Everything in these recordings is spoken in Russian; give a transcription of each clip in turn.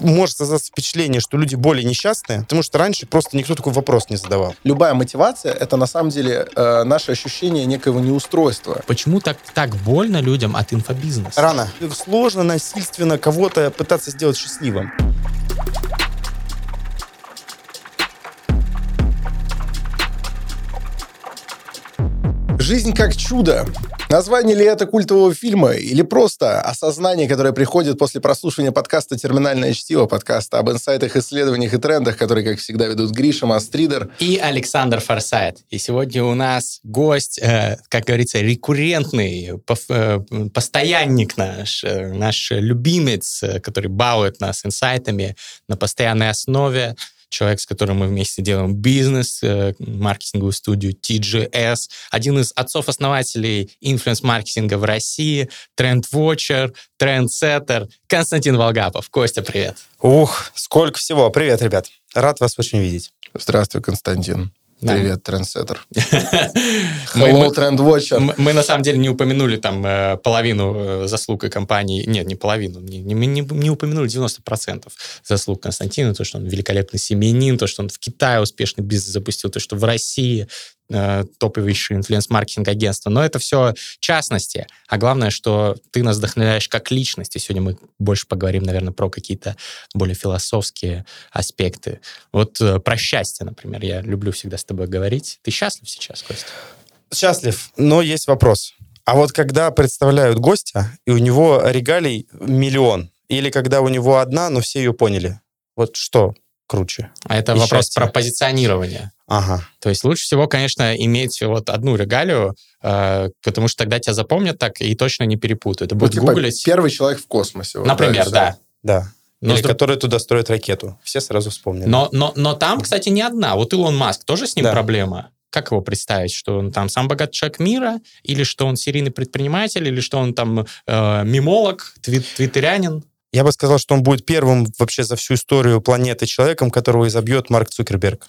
может создаться впечатление, что люди более несчастные, потому что раньше просто никто такой вопрос не задавал. Любая мотивация — это на самом деле э, наше ощущение некоего неустройства. Почему так, так больно людям от инфобизнеса? Рано. Сложно насильственно кого-то пытаться сделать счастливым. Жизнь как чудо. Название ли это культового фильма или просто осознание, которое приходит после прослушивания подкаста «Терминальное чтиво», подкаста об инсайтах, исследованиях и трендах, которые, как всегда, ведут Гриша Мастридер. И Александр Форсайт. И сегодня у нас гость, э, как говорится, рекуррентный, э, постоянник наш, э, наш любимец, который балует нас инсайтами на постоянной основе человек, с которым мы вместе делаем бизнес, э, маркетинговую студию TGS, один из отцов-основателей инфлюенс-маркетинга в России, тренд-вотчер, трендсеттер Константин Волгапов. Костя, привет. Ух, сколько всего. Привет, ребят. Рад вас очень видеть. Здравствуй, Константин. Да. Привет, трендсеттер. Hello, трендвотчер. Мы, на самом деле не упомянули там э, половину э, заслуг и компании. Нет, не половину. Не, не, не, не упомянули 90% заслуг Константина. То, что он великолепный семьянин, то, что он в Китае успешно бизнес запустил, то, что в России э, топовейшее инфлюенс-маркетинг агентство. Но это все частности. А главное, что ты нас вдохновляешь как личность. И сегодня мы больше поговорим, наверное, про какие-то более философские аспекты. Вот э, про счастье, например. Я люблю всегда с тобой говорить. Ты счастлив сейчас, Костя? Счастлив, но есть вопрос. А вот когда представляют гостя, и у него регалий миллион, или когда у него одна, но все ее поняли, вот что круче? А это И вопрос счастье. про позиционирование. Ага. То есть лучше всего, конечно, иметь вот одну регалию, э, потому что тогда тебя запомнят так и точно не перепутают. Это Ну, будет типа, гуглить. первый человек в космосе. вот, Например, и да. Да. Но, Или с друг- который туда строит ракету. Все сразу вспомнили. но, но, но там, кстати, не одна. Вот Илон Маск, тоже с ним Да. проблема? Как его представить? Что он там сам богатый человек мира? Или что он серийный предприниматель? Или что он там э, мимолог, твит, твиттерянин? Я бы сказал, что он будет первым вообще за всю историю планеты человеком, которого изобьет Марк Цукерберг.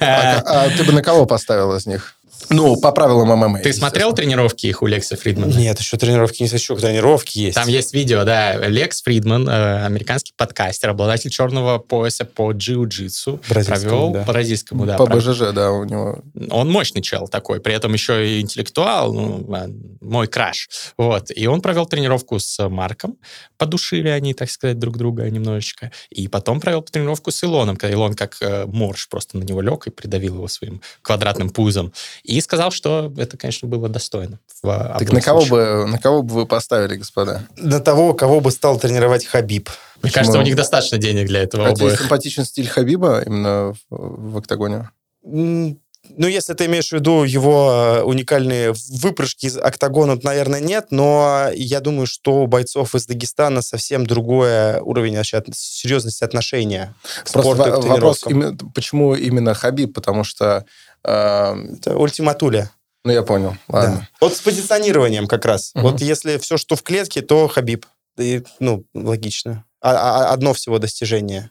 А, а ты бы на кого поставил из них? Ну, по правилам ММА. Ты смотрел тренировки их у Лекса Фридмана? Нет, еще тренировки не хочу. Тренировки есть. Там есть видео, да. Лекс Фридман, э, американский подкастер, обладатель черного пояса по джиу-джитсу. Провел да. по бразильскому, да. По пров- БЖЖ, да, у него. Он мощный чел такой, при этом еще и интеллектуал, ну, а, мой краш. Вот. И он провел тренировку с Марком, подушили они, так сказать, друг друга немножечко. И потом провел тренировку с Илоном, когда Илон как э, морж просто на него лег и придавил его своим квадратным пузом. И сказал, что это, конечно, было достойно. в Так обоих на кого, бы, на кого бы вы поставили, господа? До того, кого бы стал тренировать Хабиб. Мне кажется, у них достаточно денег для этого А симпатичен стиль Хабиба именно в, в октагоне? Ну, если ты имеешь в виду его э, уникальные выпрыжки из октагона, то, наверное, нет, но я думаю, что у бойцов из Дагестана совсем другой уровень вообще серьезности отношения к Просто спорту и к во- вопрос, именно- почему именно Хабиб? Потому что... э, Это ультиматуля. ну, я понял, ладно. Да. Вот с позиционированием как раз. Мгм. Вот если все, что в клетке, то Хабиб. И, ну, логично. А- а- одно всего достижение.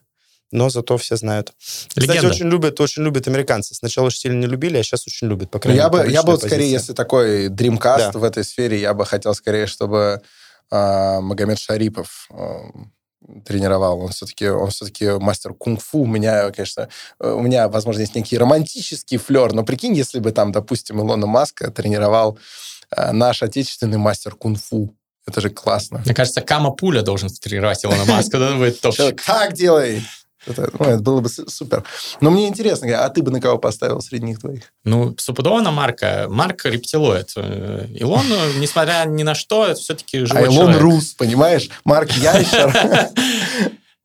Но зато все знают. Кстати, Легенда. очень любят, очень любят американцы. Сначала очень сильно не любили, а сейчас очень любят, по крайней я мере. бы, я бы вот публичная скорее, если такой дримкаст Да. в этой сфере, я бы хотел скорее, чтобы э, Магомед Шарипов э, тренировал. Он все-таки, он все-таки мастер кунг-фу. У меня, конечно, э, у меня, возможно, есть некий романтический флер, но прикинь, если бы там, допустим, Илона Маска тренировал э, наш отечественный мастер кунг-фу. Это же классно. Мне кажется, Кама Пуля должен тренировать Илона Маска, так делай! Это, ну, это было бы супер. Но мне интересно, а ты бы на кого поставил среди них двоих? Ну, стопудово на Марка. Марк рептилоид. Э, Илон, э, несмотря ни на что, все-таки живой а Илон человек. Рус, понимаешь? Марк Ящер.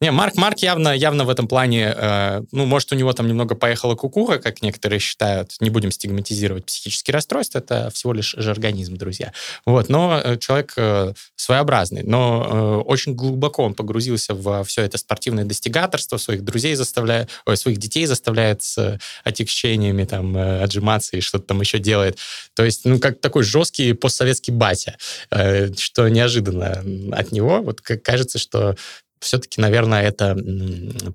Не, Марк, Марк явно, явно в этом плане, э, ну, может, у него там немного поехала кукуха, как некоторые считают. Не будем стигматизировать психические расстройства, это всего лишь же организм, друзья. Вот, но э, человек э, своеобразный, но э, очень глубоко он погрузился во все это спортивное достигаторство, своих друзей заставляет, ой, своих детей заставляет с отягчениями там э, отжиматься и что-то там еще делает. То есть, ну, как такой жесткий постсоветский батя, э, что неожиданно от него. Вот кажется, что все-таки, наверное, это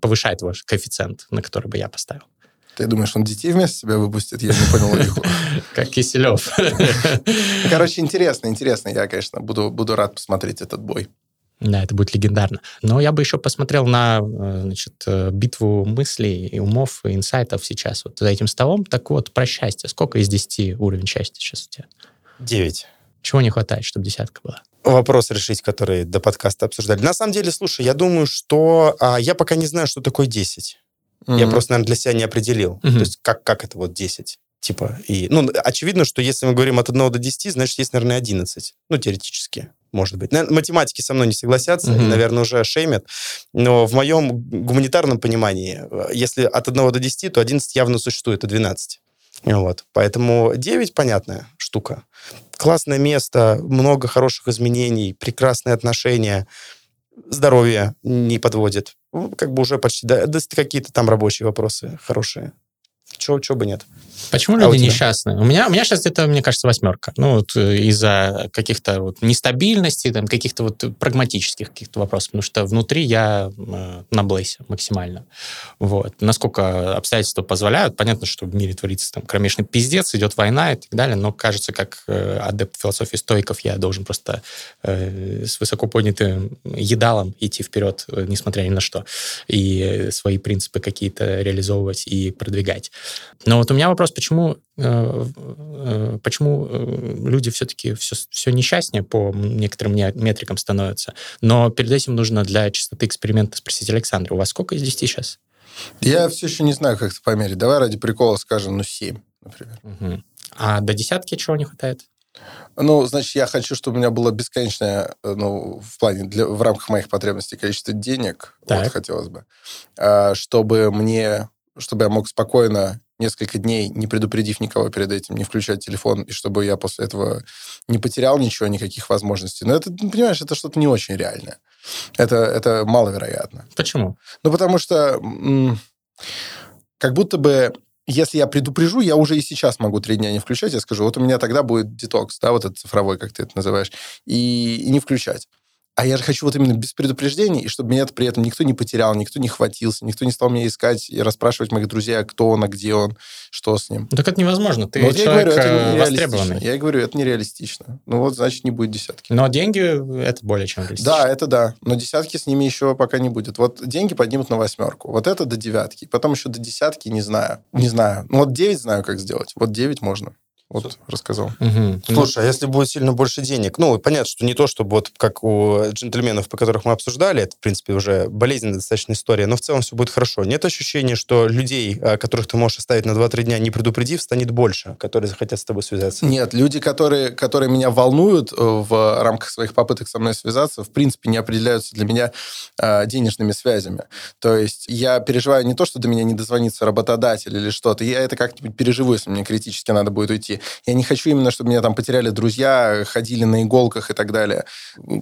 повышает ваш коэффициент, на который бы я поставил. Ты думаешь, он детей вместе себя выпустит? Я не понял логику. Как Киселев. Короче, интересно, интересно. Я, конечно, буду, буду рад посмотреть этот бой. Да, это будет легендарно. Но я бы еще посмотрел на э, значит, э, битву мыслей, и умов и инсайтов сейчас вот за этим столом. Так вот, про счастье. Сколько из 10 уровень счастья сейчас у тебя? 9. Чего не хватает, чтобы десятка была? Вопрос решить, который до подкаста обсуждали. На самом деле, слушай, я думаю, что а, я пока не знаю, что такое 10. Mm-hmm. Я просто, наверное, для себя не определил. Mm-hmm. То есть как, как это вот 10? Типа, и, ну, очевидно, что если мы говорим от 1 до 10, значит, есть, наверное, 11. Ну, теоретически, может быть. Наверное, математики со мной не согласятся mm-hmm. и, наверное, уже шеймят. Но в моем гуманитарном понимании, если от 1 до 10, то 11 явно существует, и 12. Вот. Поэтому 9 понятная штука. Классное место, много хороших изменений, прекрасные отношения, здоровье не подводит. Ну, как бы уже почти, да, какие-то там рабочие вопросы хорошие. Чего, чего бы нет. Почему а люди несчастны? У меня, у меня сейчас где-то, мне кажется, восьмерка. Ну, вот э, из-за каких-то вот нестабильностей, там, каких-то вот прагматических каких-то вопросов. Потому что внутри я э, на блейсе максимально. Вот. Насколько обстоятельства позволяют. Понятно, что в мире творится там кромешный пиздец, идет война и так далее, но кажется, как э, адепт философии стойков, я должен просто э, с высоко поднятым едалом идти вперед, несмотря ни на что, и свои принципы какие-то реализовывать и продвигать. Но вот у меня вопрос, почему, э, э, почему э, люди все-таки все, все несчастнее по некоторым метрикам становятся. Но перед этим нужно для чистоты эксперимента спросить Александра, у вас сколько из 10 сейчас? Я все еще не знаю, как это померить. Давай ради прикола скажем, ну, 7, например. Угу. А до десятки чего не хватает? Ну, значит, я хочу, чтобы у меня было бесконечное, ну, в плане, для, в рамках моих потребностей количество денег, так. вот хотелось бы, а, чтобы мне, чтобы я мог спокойно несколько дней, не предупредив никого перед этим, не включать телефон, и чтобы я после этого не потерял ничего, никаких возможностей. Но это, ну, понимаешь, это что-то не очень реальное. Это, это маловероятно. Почему? Ну, потому что как будто бы если я предупрежу, я уже и сейчас могу три дня не включать. Я скажу, вот у меня тогда будет детокс, да, вот этот цифровой, как ты это называешь, и, и не включать. А я же хочу вот именно без предупреждений, и чтобы меня при этом никто не потерял, никто не хватился, никто не стал меня искать и расспрашивать моих друзей, кто он, а где он, что с ним. Ну, так это невозможно. Ты вот человек я говорю, это востребованный. Я говорю, это нереалистично. Ну вот, значит, не будет десятки. Но деньги это более чем реалистично. Да, это да. Но десятки с ними еще пока не будет. Вот деньги поднимут на восьмерку. Вот это до девятки. Потом еще до десятки не знаю. Не знаю. Ну вот девять знаю, как сделать. Вот девять можно. Вот Все. рассказал. Угу. Слушай, а если будет сильно больше денег? Ну, понятно, что не то, чтобы вот как у джентльменов, по которых мы обсуждали, это, в принципе, уже болезненная достаточно история, но в целом все будет хорошо. Нет ощущения, что людей, которых ты можешь оставить на 2-3 дня, не предупредив, станет больше, которые захотят с тобой связаться? Нет, люди, которые, которые меня волнуют э, в рамках своих попыток со мной связаться, в принципе, не определяются для меня э, денежными связями. То есть я переживаю не то, что до меня не дозвонится работодатель или что-то, я это как-нибудь переживу, если мне критически надо будет уйти. Я не хочу именно, чтобы меня там потеряли друзья, ходили на иголках и так далее,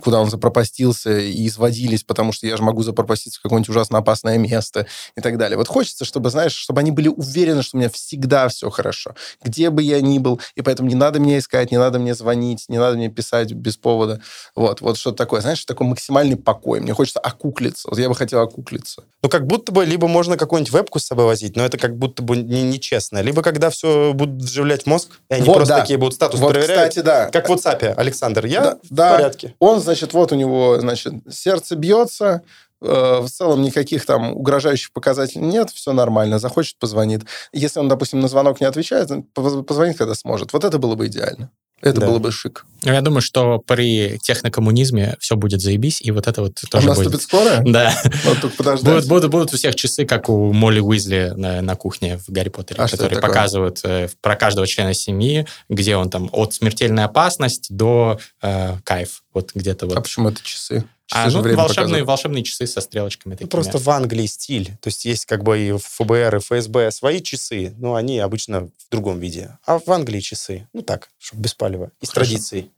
куда он запропастился и изводились, потому что я же могу запропаститься в какое-нибудь ужасно опасное место и так далее. Вот хочется, чтобы, знаешь, чтобы они были уверены, что у меня всегда все хорошо, где бы я ни был, и поэтому не надо меня искать, не надо мне звонить, не надо мне писать без повода. Вот, вот что-то такое. Знаешь, такой максимальный покой. Мне хочется окуклиться. Вот я бы хотел окуклиться. Ну, как будто бы либо можно какую-нибудь вебку с собой возить, но это как будто бы нечестно. Не либо когда все будут вживлять мозг, и они вот, просто да. такие будут статус вот, проверяют. Кстати, да. Как в WhatsApp. Александр, я да, в да. порядке. Он, значит, вот у него, значит, сердце бьется, э, в целом никаких там угрожающих показателей нет, все нормально, захочет, позвонит. Если он, допустим, на звонок не отвечает, позвонит, когда сможет. Вот это было бы идеально. Это да. было бы шик. Ну, я думаю, что при технокоммунизме все будет заебись, и вот это вот тоже а наступит будет. скоро? Да. Вот тут подождать. Будут, будут, будут у всех часы, как у Молли Уизли на, на кухне в Гарри Поттере, а которые показывают э, про каждого члена семьи, где он там от смертельной опасности до э, кайф. Вот где-то вот. А почему это часы? а, ну, волшебные, волшебные часы со стрелочками такими. просто в Англии стиль. То есть есть как бы и ФБР, и ФСБ свои часы, но они обычно в другом виде. А в Англии часы, ну так, чтобы без палева, из Хорошо. традиций.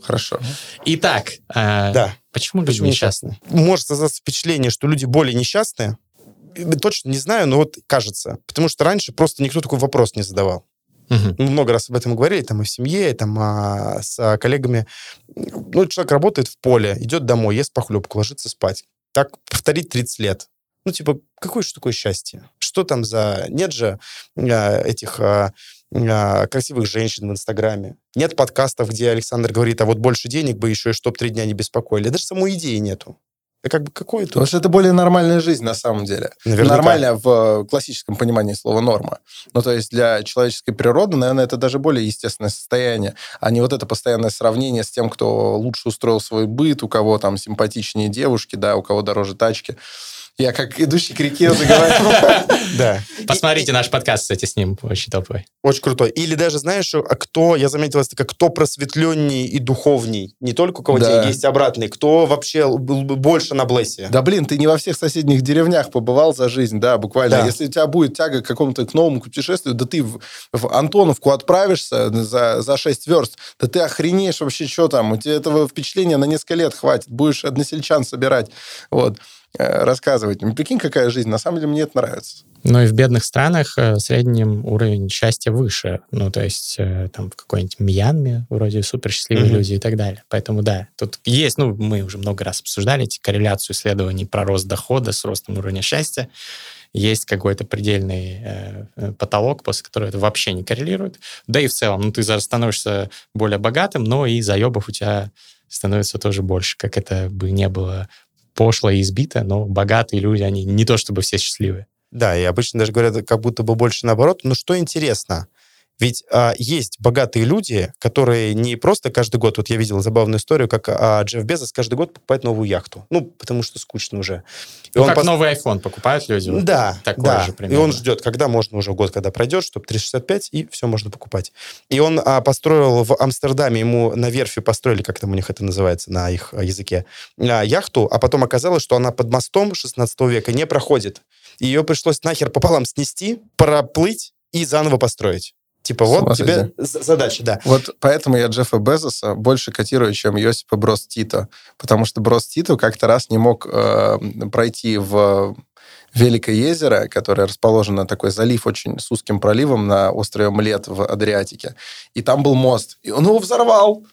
Хорошо. Итак, э, да. почему люди почему несчастны? Может создаться впечатление, что люди более несчастные. Точно не знаю, но вот кажется. Потому что раньше просто никто такой вопрос не задавал. Угу. Мы много раз об этом говорили, там, и в семье, и там, а, с коллегами. Ну, человек работает в поле, идет домой, ест похлебку, ложится спать. Так повторить 30 лет. Ну, типа, какое же такое счастье? Что там за... Нет же а, этих а, а, красивых женщин в Инстаграме. Нет подкастов, где Александр говорит, а вот больше денег бы еще, и чтоб три дня не беспокоили. Даже самой идеи нету. Это как бы какое-то... Потому что это более нормальная жизнь на самом деле. Наверняка. Нормальная в классическом понимании слова норма. Ну, то есть для человеческой природы, наверное, это даже более естественное состояние, а не вот это постоянное сравнение с тем, кто лучше устроил свой быт, у кого там симпатичнее девушки, да, у кого дороже тачки. Я как идущий к реке заговорил. Да. Посмотрите наш подкаст, кстати, с ним очень топовый. Очень крутой. Или даже, знаешь, а кто, я заметил, это как кто просветленней и духовней. Не только у кого Да. есть обратный, кто вообще был бы больше на блессе. Да блин, ты не во всех соседних деревнях побывал за жизнь, да, буквально. Если у тебя будет тяга к какому-то к новому путешествию, да ты в, Антоновку отправишься за, за 6 верст, да ты охренеешь вообще, что там. У тебя этого впечатления на несколько лет хватит. Будешь односельчан собирать, вот, рассказывать. Ну, Прикинь, какая жизнь. На самом деле мне это нравится. Но и в бедных странах э, в среднем уровень счастья выше. Ну, то есть э, там в какой-нибудь Мьянме вроде супер счастливые Мгм. люди и так далее. Поэтому да, тут есть, ну, мы уже много раз обсуждали эти корреляцию исследований про рост дохода с ростом уровня счастья. Есть какой-то предельный э, э, потолок, после которого это вообще не коррелирует. Да и в целом, ну, ты становишься более богатым, но и заебов у тебя становится тоже больше, как это бы не было пошло и избито, но богатые люди, они не то чтобы все счастливые. Да, и обычно даже говорят, как будто бы больше наоборот. Но что интересно, ведь а, есть богатые люди, которые не просто каждый год, вот я видел забавную историю, как а, Джефф Безос каждый год покупает новую яхту. Ну, потому что скучно уже. И Ну, как пос- новый iPhone покупают люди. Да, такое да. же и примерно. он ждет, когда можно уже год, когда пройдет, чтобы 365, и все можно покупать. И он а, построил в Амстердаме, ему на верфи построили, как там у них это называется на их а, языке, а, яхту, а потом оказалось, что она под мостом 16 века не проходит. И ее пришлось нахер пополам снести, проплыть и заново построить. Типа, вот тебе задача, да. Вот поэтому я Джеффа Безоса больше котирую, чем Йосипа Брос Тито. Потому что Брос Тито как-то раз не мог э, пройти в Великое езеро, которое расположено, такой залив очень с узким проливом на острове Млет в Адриатике. И там был мост. И он его взорвал.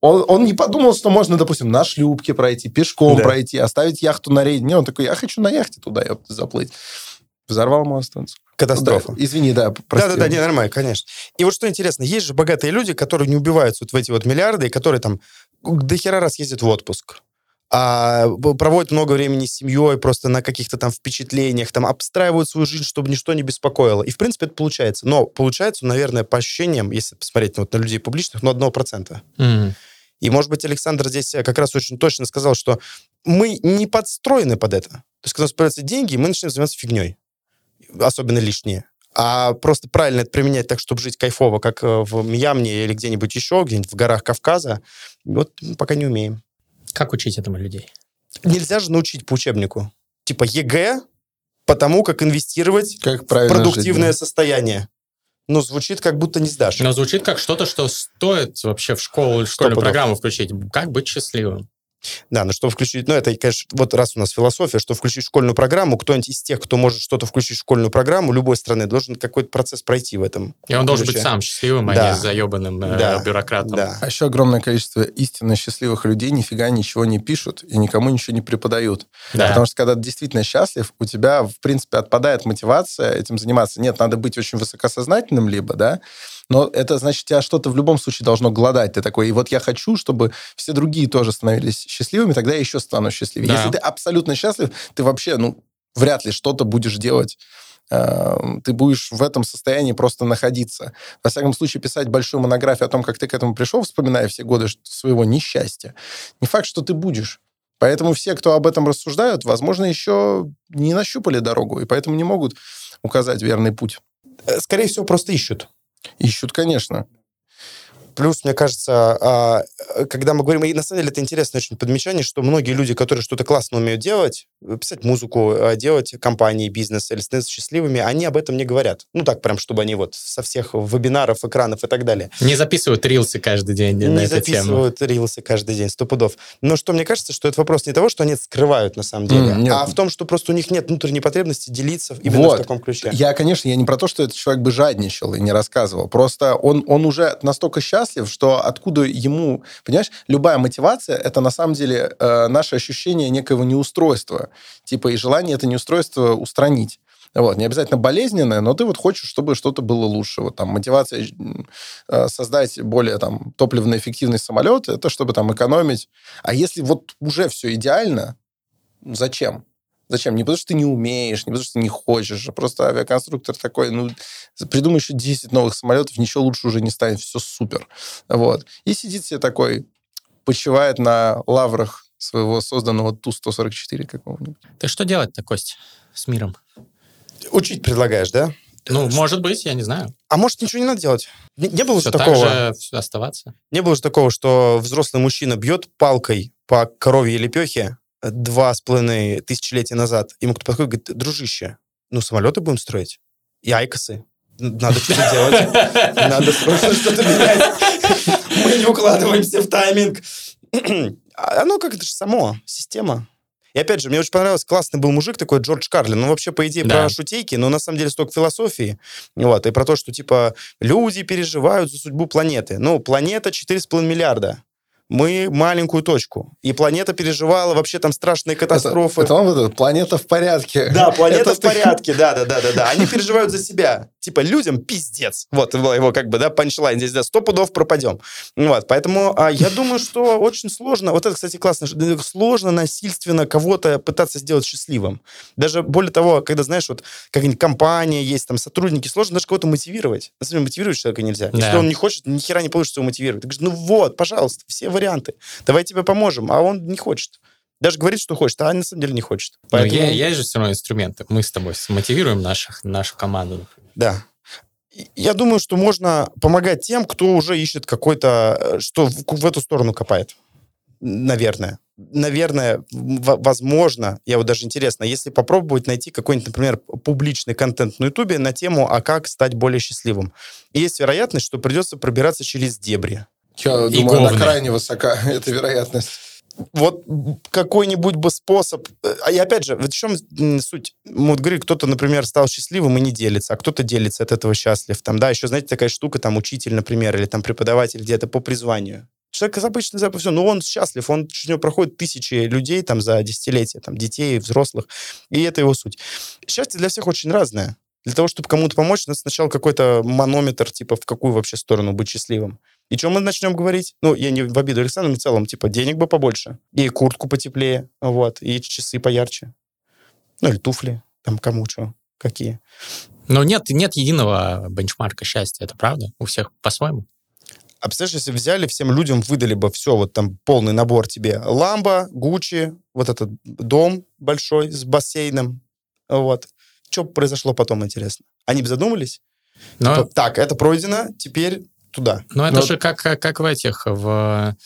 Он, он не подумал, что можно, допустим, на шлюпке пройти, пешком Да. пройти, оставить яхту на рейде. Не, он такой, я хочу на яхте туда заплыть. Взорвал мост. сука. Катастрофа. Да, извини, да, прости. Да-да-да, не, нормально, конечно. И вот что интересно, есть же богатые люди, которые не убиваются вот в эти вот миллиарды, и которые там до хера раз ездят в отпуск. А проводят много времени с семьей, просто на каких-то там впечатлениях, там обстраивают свою жизнь, чтобы ничто не беспокоило. И, в принципе, это получается. Но получается, наверное, по ощущениям, если посмотреть ну, вот на людей публичных, ну, одного процента. Мгм. И, может быть, Александр здесь э, как раз очень точно сказал, что мы не подстроены под это. То есть, когда у нас появляются деньги, мы начинаем заниматься фигней. Особенно лишние. А просто правильно это применять так, чтобы жить кайфово, как э, в Мьянме или где-нибудь еще, где-нибудь в горах Кавказа, вот пока не умеем. Как учить этому людей? Нельзя же научить по учебнику. Типа ЕГЭ по тому, как инвестировать Как в правильно продуктивное жить, да. состояние. Ну, звучит, как будто не сдашь. Но звучит как что-то, что стоит вообще в школу, в школьную программу включить. Как быть счастливым? Да, но что включить, ну, это, конечно, вот раз у нас философия, что включить в школьную программу, кто-нибудь из тех, кто может что-то включить в школьную программу любой страны, должен какой-то процесс пройти в этом. И он должен быть сам счастливым, а Да. не заебанным э, Да. бюрократом. Да. А еще огромное количество истинно счастливых людей нифига ничего не пишут и никому ничего не преподают. Да. Потому что когда ты действительно счастлив, у тебя, в принципе, отпадает мотивация этим заниматься. Нет, надо быть очень высокосознательным либо, да, но это значит, тебя что-то в любом случае должно гладать. Ты такой, и вот я хочу, чтобы все другие тоже становились счастливыми, тогда я еще стану счастливее. Да. Если ты абсолютно счастлив, ты вообще, ну, вряд ли что-то будешь делать. Эм, Ты будешь в этом состоянии просто находиться. Во всяком случае, писать большую монографию о том, как ты к этому пришел, вспоминая все годы своего несчастья. Не факт, что ты будешь. Поэтому все, кто об этом рассуждают, возможно, еще не нащупали дорогу, и поэтому не могут указать верный путь. Э, Скорее всего, просто ищут. Ищут, конечно. Плюс, мне кажется, а, э, когда мы говорим, и на самом деле это интересное очень подмечание, что многие люди, которые что-то классно умеют делать, э, писать музыку, э, делать компании, бизнес или становиться счастливыми, они об этом не говорят. Ну так прям, чтобы они вот со всех вебинаров, экранов и так далее. Не записывают рилсы каждый день на не эту тему. записывают рилсы каждый день, сто пудов. Но что мне кажется, что это вопрос не того, что они это скрывают на самом деле, нет. а в том, что просто у них нет внутренней потребности делиться именно Вот. в таком ключе. Я, конечно, я не про то, что этот человек бы жадничал и не рассказывал. Просто он, он уже настолько счастлив, счастлив, что откуда ему, понимаешь, любая мотивация это на самом деле э, наше ощущение некоего неустройства, типа и желание это неустройство устранить. Вот, не обязательно болезненное, но ты вот хочешь, чтобы что-то было лучше. Вот там мотивация э, создать более там топливно-эффективный самолет, это чтобы там экономить. А если вот уже все идеально, зачем? Зачем? Не потому, что ты не умеешь, не потому, что ты не хочешь, а просто авиаконструктор такой, ну, придумай еще 10 новых самолетов, ничего лучше уже не станет, все супер. Вот. И сидит себе такой, почивает на лаврах своего созданного Ту-144 какого-нибудь. Ты что делать-то, Кость, с миром? Учить предлагаешь, да? Ну, может быть, я не знаю. А может, ничего не надо делать? Не, не было Все же так такого. же оставаться. Не было же такого, что взрослый мужчина бьет палкой по коровьей лепехе два с половиной тысячелетия назад. Ему кто-то подходит и говорит, дружище, ну, самолеты будем строить. И айкосы. Надо что-то делать. Надо срочно что-то менять. Мы не укладываемся в тайминг. А Оно как это же само, система. И опять же, мне очень понравилось, классный был мужик такой, Джордж Карлин. Ну, вообще, по идее, Да. про шутейки, но на самом деле столько философии. Вот, и про то, что, типа, люди переживают за судьбу планеты. Ну, планета 4,5 миллиарда. Мы маленькую точку. И планета переживала вообще там страшные катастрофы. Это, это этот, планета в порядке. Да, планета Это в ты- порядке, да, да, да, да, да. Они переживают за себя. Типа, людям пиздец. Вот была его как бы, да, панчлайн здесь, да, сто пудов пропадем. Вот, поэтому а, я думаю, что очень сложно, вот это, кстати, классно, э, сложно насильственно кого-то пытаться сделать счастливым. Даже более того, когда, знаешь, вот какая-нибудь компания есть, там, сотрудники, сложно даже кого-то мотивировать. На самом деле, мотивировать человека нельзя. Если Да. он не хочет, ни хера не получится его мотивировать. Ты говоришь, ну вот, пожалуйста, все варианты. Давай тебе поможем. А он не хочет. Даже говорит, что хочет, а на самом деле не хочет. Но Поэтому- Ну, е- есть же все равно инструменты. Мы с тобой мотивируем наших, нашу команду. Да. Я думаю, что можно помогать тем, кто уже ищет какой-то, э, что в, в эту сторону копает. Наверное. Наверное, в- возможно, я вот даже интересно, если попробовать найти какой-нибудь, например, публичный контент на Ютубе на тему «А как стать более счастливым?». И есть вероятность, что придется пробираться через дебри. Я И думаю, она говны. крайне высока, эта вероятность. Вот какой-нибудь бы способ... э, А и опять же, в чем суть? Мы Вот говорю, кто-то, например, стал счастливым и не делится, а кто-то делится от этого счастлив. Там, да, еще, знаете, такая штука, там, учитель, например, или там преподаватель где-то по призванию. Человек обычно за все, но он счастлив, он через него проходит тысячи людей там за десятилетия, там, детей, взрослых, и это его суть. Счастье для всех очень разное. Для того, чтобы кому-то помочь, надо сначала какой-то манометр, типа, в какую вообще сторону быть счастливым. И что мы начнем говорить? Ну, я не в обиду Александру, но в целом, типа, денег бы побольше, и куртку потеплее, вот, и часы поярче. Ну, или туфли, там, кому что, какие. Но нет, нет единого бенчмарка счастья, это правда? У всех по-своему? А представляешь, если взяли, всем людям выдали бы все, вот там полный набор тебе. Ламба, Гуччи, вот этот дом большой с бассейном, вот. Что произошло потом, интересно? Они бы задумались? Но, Типа, так, это пройдено, теперь туда. но это но- же как, как в этих, в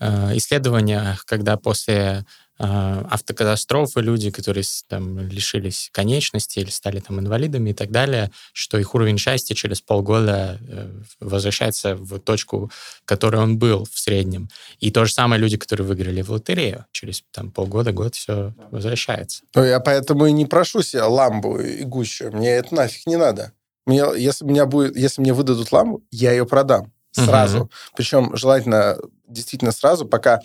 э, исследованиях, когда после э, автокатастрофы люди, которые там лишились конечности или стали там инвалидами и так далее, что их уровень счастья через полгода э, возвращается в точку, в которой он был в среднем. И то же самое люди, которые выиграли в лотерею, через там полгода, год все возвращается. Ну, я поэтому и не прошу себе ламбу и гущу. Мне это нафиг не надо. Мне, если, меня будет, если мне выдадут ламбу, я ее продам сразу. Мгм. Причем желательно действительно сразу, пока,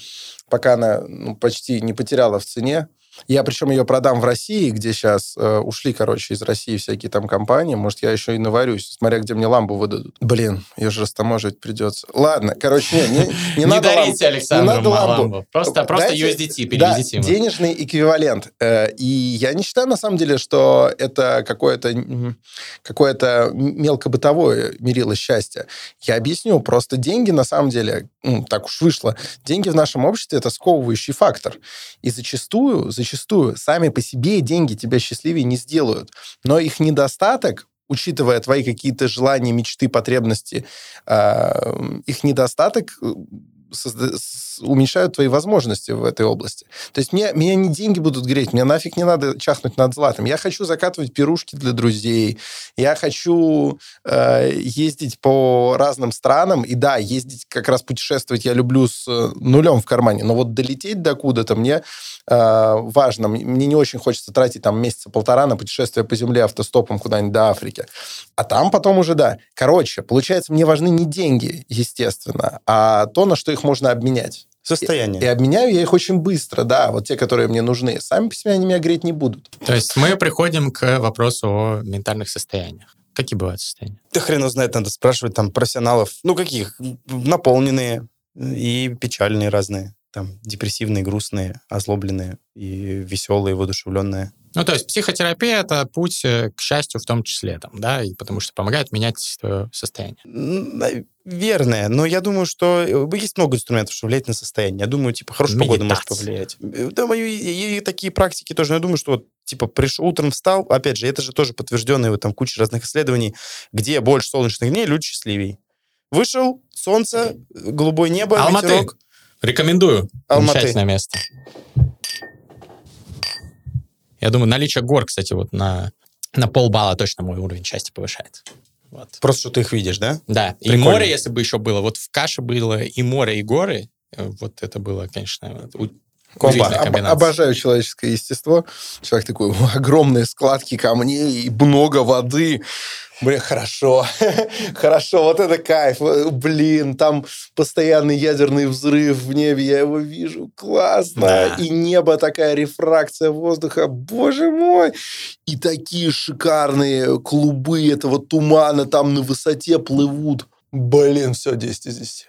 пока она ну, почти не потеряла в цене. Я причем ее продам в России, где сейчас э, ушли, короче, из России всякие там компании. Может, я еще и наварюсь, смотря где мне ламбу выдадут. Блин, ее же растаможить придется. Ладно, короче, не, не, не надо ламбу. дарите Александру Не ламбу. Просто, просто Дайте- USDT Да, переведите ему. денежный эквивалент. Э, И я не считаю, на самом деле, что это какое-то м, какое-то мелкобытовое мерило счастья. Я объясню. Просто деньги, на самом деле, так уж вышло, деньги в нашем обществе – это сковывающий фактор. И зачастую, зачастую сами по себе деньги тебя счастливее не сделают. Но их недостаток учитывая твои какие-то желания, мечты, потребности, э, их недостаток э, уменьшают твои возможности в этой области. То есть мне, меня не деньги будут греть, мне нафиг не надо чахнуть над златом. Я хочу закатывать пирушки для друзей, я хочу э, ездить по разным странам, и да, ездить, как раз путешествовать я люблю с э, нулем в кармане, но вот долететь до куда-то мне э, важно. Мне не очень хочется тратить там месяца полтора на путешествие по земле автостопом куда-нибудь до Африки. А там потом уже, да. Короче, получается, мне важны не деньги, естественно, а то, на что их можно обменять. Состояние. И, и обменяю я их очень быстро, да, вот те, которые мне нужны. Сами по себе они меня греть не будут. То есть мы приходим к вопросу о ментальных состояниях. Какие бывают состояния? Да хрен знает, надо спрашивать там профессионалов. Ну, каких? Наполненные и печальные разные. Там депрессивные, грустные, озлобленные и веселые, воодушевленные. Ну, то есть психотерапия — это путь э, к счастью в том числе, там, да, и потому что помогает менять свое состояние. Наверное, но я думаю, что э, есть много инструментов, чтобы влиять на состояние. Я думаю, типа, хорошая погода может повлиять. Э, да, и, и, такие практики тоже. Я думаю, что вот, типа, пришел, утром встал, опять же, это же тоже подтвержденные вот там куча разных исследований, где больше солнечных дней, люди счастливее. Вышел, солнце, голубое небо, Алматы. ветерок. Рекомендую. Алматы. Замечательное место. Я думаю, наличие гор, кстати, вот на, на полбалла точно мой уровень счастья повышает. Вот. Просто что ты их видишь, да? Да. И Прикольно. море, если бы еще было. Вот в каше было и море, и горы. э, Вот это было, конечно, удивительная Об- обожаю человеческое естество. Человек такой, огромные складки камней, и много воды. Блин, хорошо. хорошо, вот это кайф. Э, Блин, там постоянный ядерный взрыв в небе, я его вижу. Классно. Да. И небо, такая рефракция воздуха. Боже мой. И такие шикарные клубы этого тумана там на высоте плывут. Блин, все 10 из 10.